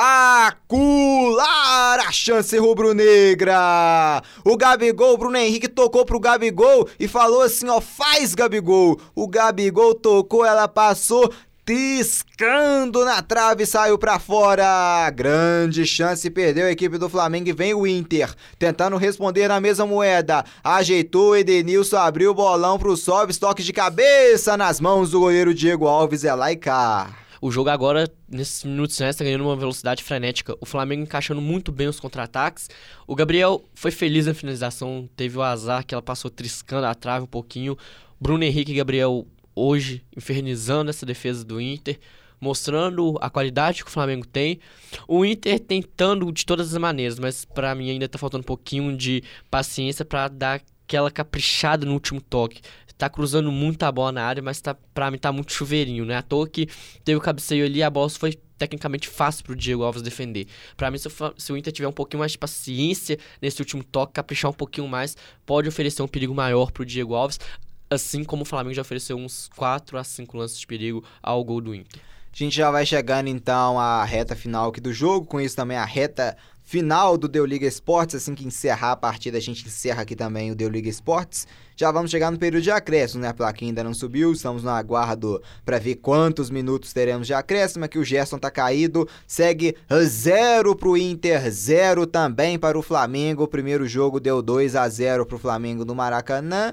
a chance rubro-negra! O Gabigol, Bruno Henrique tocou pro Gabigol e falou assim: ó, faz Gabigol. O Gabigol tocou, ela passou Tiscando na trave, saiu para fora. Grande chance, perdeu a equipe do Flamengo e vem o Inter. Tentando responder na mesma moeda. Ajeitou, Edenilson abriu o bolão pro Sobs, toque de cabeça nas mãos do goleiro Diego Alves. É lá e cá. O jogo agora, nesses minutos finais, está ganhando uma velocidade frenética. O Flamengo encaixando muito bem os contra-ataques. O Gabriel foi feliz na finalização, teve o azar que ela passou triscando a trave um pouquinho. Bruno Henrique e Gabriel hoje infernizando essa defesa do Inter, mostrando a qualidade que o Flamengo tem. O Inter tentando de todas as maneiras, mas para mim ainda tá faltando um pouquinho de paciência para dar aquela caprichada no último toque tá cruzando muita bola na área, mas tá, pra mim tá muito chuveirinho, né? À toa que teve o cabeceio ali, a bola foi tecnicamente fácil pro Diego Alves defender. Para mim, se, se, o Inter tiver um pouquinho mais de paciência nesse último toque, caprichar um pouquinho mais, pode oferecer um perigo maior pro Diego Alves, assim como o Flamengo já ofereceu uns 4 a 5 lances de perigo ao gol do Inter. A gente já vai chegando então à reta final aqui do jogo, com isso também a reta final do Deu Liga Esportes. Assim que encerrar a partida, a gente encerra aqui também o Deu Liga Esportes. Já vamos chegar no período de acréscimo, né? A plaquinha ainda não subiu, estamos no aguardo para ver quantos minutos teremos de acréscimo. Aqui o Gerson tá caído, segue zero pro Inter, zero também para o Flamengo. O primeiro jogo deu 2 a 0 pro Flamengo no Maracanã.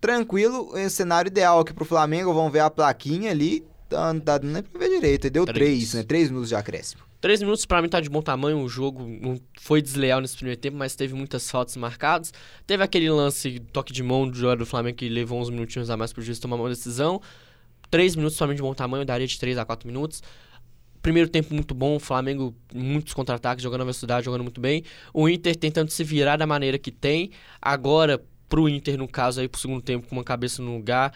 Tranquilo, cenário ideal aqui pro Flamengo. Vamos ver a plaquinha ali. Tá, não tá nem pra ver direito. Deu 3, né? 3 minutos de acréscimo. Três minutos para mim tá de bom tamanho, o jogo não foi desleal nesse primeiro tempo, mas teve muitas faltas marcadas. Teve aquele lance, toque de mão do jogador do Flamengo que levou uns minutinhos a mais pro juiz tomar uma decisão. Três minutos para mim de bom tamanho, daria de 3 a 4 minutos. Primeiro tempo muito bom, o Flamengo muitos contra-ataques, jogando a velocidade, jogando muito bem. O Inter tentando se virar da maneira que tem. Agora, pro Inter, no caso, aí pro segundo tempo, com uma cabeça no lugar,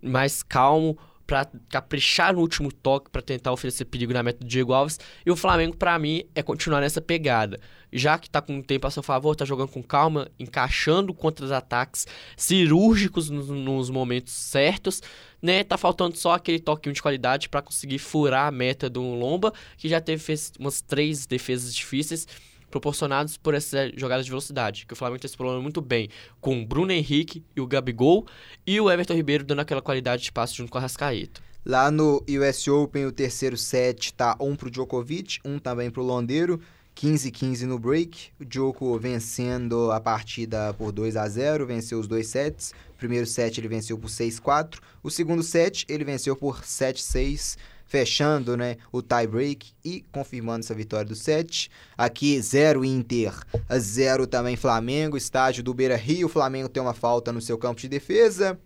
mais calmo para caprichar no último toque para tentar oferecer perigo na meta do Diego Alves. E o Flamengo, para mim, é continuar nessa pegada. Já que tá com o tempo a seu favor, tá jogando com calma, encaixando contra-ataques cirúrgicos nos, nos, momentos certos, né? Tá faltando só aquele toquinho de qualidade para conseguir furar a meta do Lomba, que já teve umas três defesas difíceis proporcionados por essa jogada de velocidade, que o Flamengo está explorando muito bem com o Bruno Henrique e o Gabigol e o Everton Ribeiro dando aquela qualidade de passe junto com a Rascaeta. Lá no US Open, o terceiro set tá um pro Djokovic, um também pro Londeiro. 15-15 no break. O Djoko vencendo a partida por 2 a 0 venceu os dois sets. O primeiro set ele venceu por 6-4. O segundo set ele venceu por 7-6 fechando né, o tie-break e confirmando essa vitória do 7. Aqui, 0 Inter, 0 também Flamengo, estádio do Beira Rio. Flamengo tem uma falta no seu campo de defesa.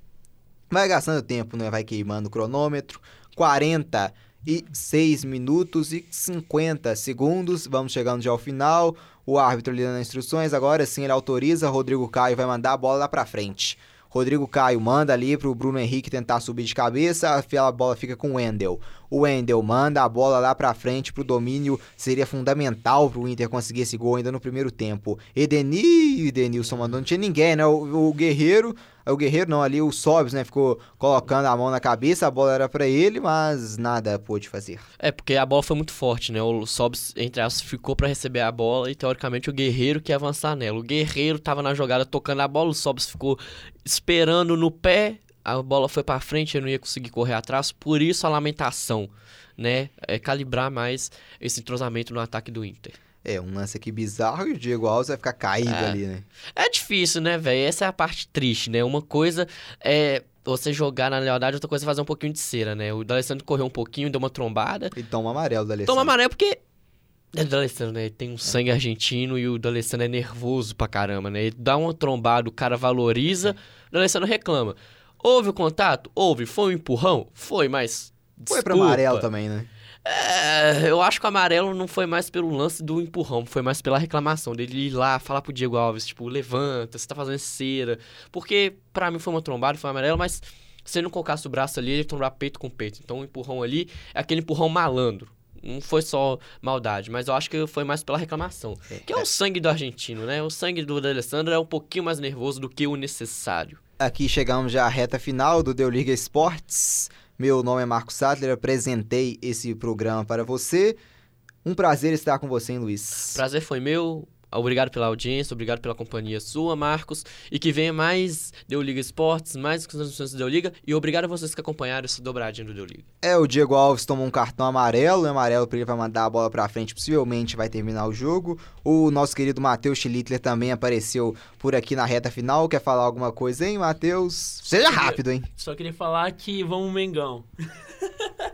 Vai gastando tempo, né? vai queimando o cronômetro. 46 minutos e 50 segundos. Vamos chegando já ao final. O árbitro lhe dando instruções. Agora sim ele autoriza. Rodrigo Caio vai mandar a bola lá para frente. Rodrigo Caio manda ali pro Bruno Henrique tentar subir de cabeça, a bola fica com o Wendel. O Wendel manda a bola lá pra frente pro domínio, seria fundamental pro Inter conseguir esse gol ainda no primeiro tempo. Edeni, Edenilson mandou, não tinha ninguém, né? O, o Guerreiro o Guerreiro não, ali o Sobs, né, ficou colocando a mão na cabeça, a bola era para ele, mas nada pôde fazer. É, porque a bola foi muito forte, né? O Sobs, entre aspas, ficou para receber a bola e teoricamente o Guerreiro que ia avançar nela. O Guerreiro tava na jogada tocando a bola, o Sobs ficou esperando no pé, a bola foi para frente, ele não ia conseguir correr atrás, por isso a lamentação, né? É calibrar mais esse entrosamento no ataque do Inter. É, um lance aqui bizarro e o Diego Alves vai ficar caído é. ali, né? É difícil, né, velho? Essa é a parte triste, né? Uma coisa é você jogar na lealdade, outra coisa é fazer um pouquinho de cera, né? O D'Alessandro correu um pouquinho, deu uma trombada. E toma amarelo, D'Alessandro. Toma amarelo porque... É o D'Alessandro, né? Ele tem um sangue é. argentino e o D'Alessandro é nervoso pra caramba, né? Ele dá uma trombada, o cara valoriza, é. o D'Alessandro reclama. Houve o contato? Houve. Foi um empurrão? Foi, mas... Foi pra amarelo também, né? É, eu acho que o amarelo não foi mais pelo lance do empurrão, foi mais pela reclamação dele ir lá falar pro Diego Alves, tipo, levanta, você tá fazendo cera. Porque para mim foi uma trombada, foi um amarelo, mas se ele não colocasse o braço ali, ele tombar peito com peito. Então o empurrão ali é aquele empurrão malandro. Não foi só maldade, mas eu acho que foi mais pela reclamação. É, que é, é o sangue do argentino, né? O sangue do Alessandro é um pouquinho mais nervoso do que o necessário. Aqui chegamos já à reta final do Deu Liga Esportes. Meu nome é Marcos Sattler, apresentei esse programa para você. Um prazer estar com você, hein, Luiz? Prazer foi meu. Obrigado pela audiência, obrigado pela companhia sua, Marcos. E que venha mais Deu Liga Esportes, mais transmissões do Deu Liga. E obrigado a vocês que acompanharam esse dobradinho do Deu Liga. É, o Diego Alves tomou um cartão amarelo, amarelo porque ele vai mandar a bola pra frente, possivelmente vai terminar o jogo. O nosso querido Matheus Schlittler também apareceu por aqui na reta final. Quer falar alguma coisa, hein, Matheus? Seja rápido, hein? Só queria falar que vamos Mengão.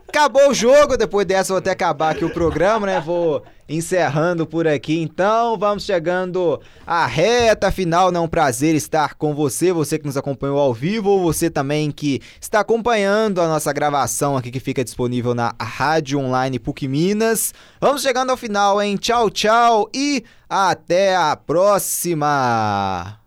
Acabou o jogo, depois dessa vou até acabar aqui o programa, né? Vou encerrando por aqui, então vamos chegando à reta final, né? Um prazer estar com você, você que nos acompanhou ao vivo, ou você também que está acompanhando a nossa gravação aqui que fica disponível na Rádio Online PUC Minas. Vamos chegando ao final, hein? Tchau, tchau e até a próxima!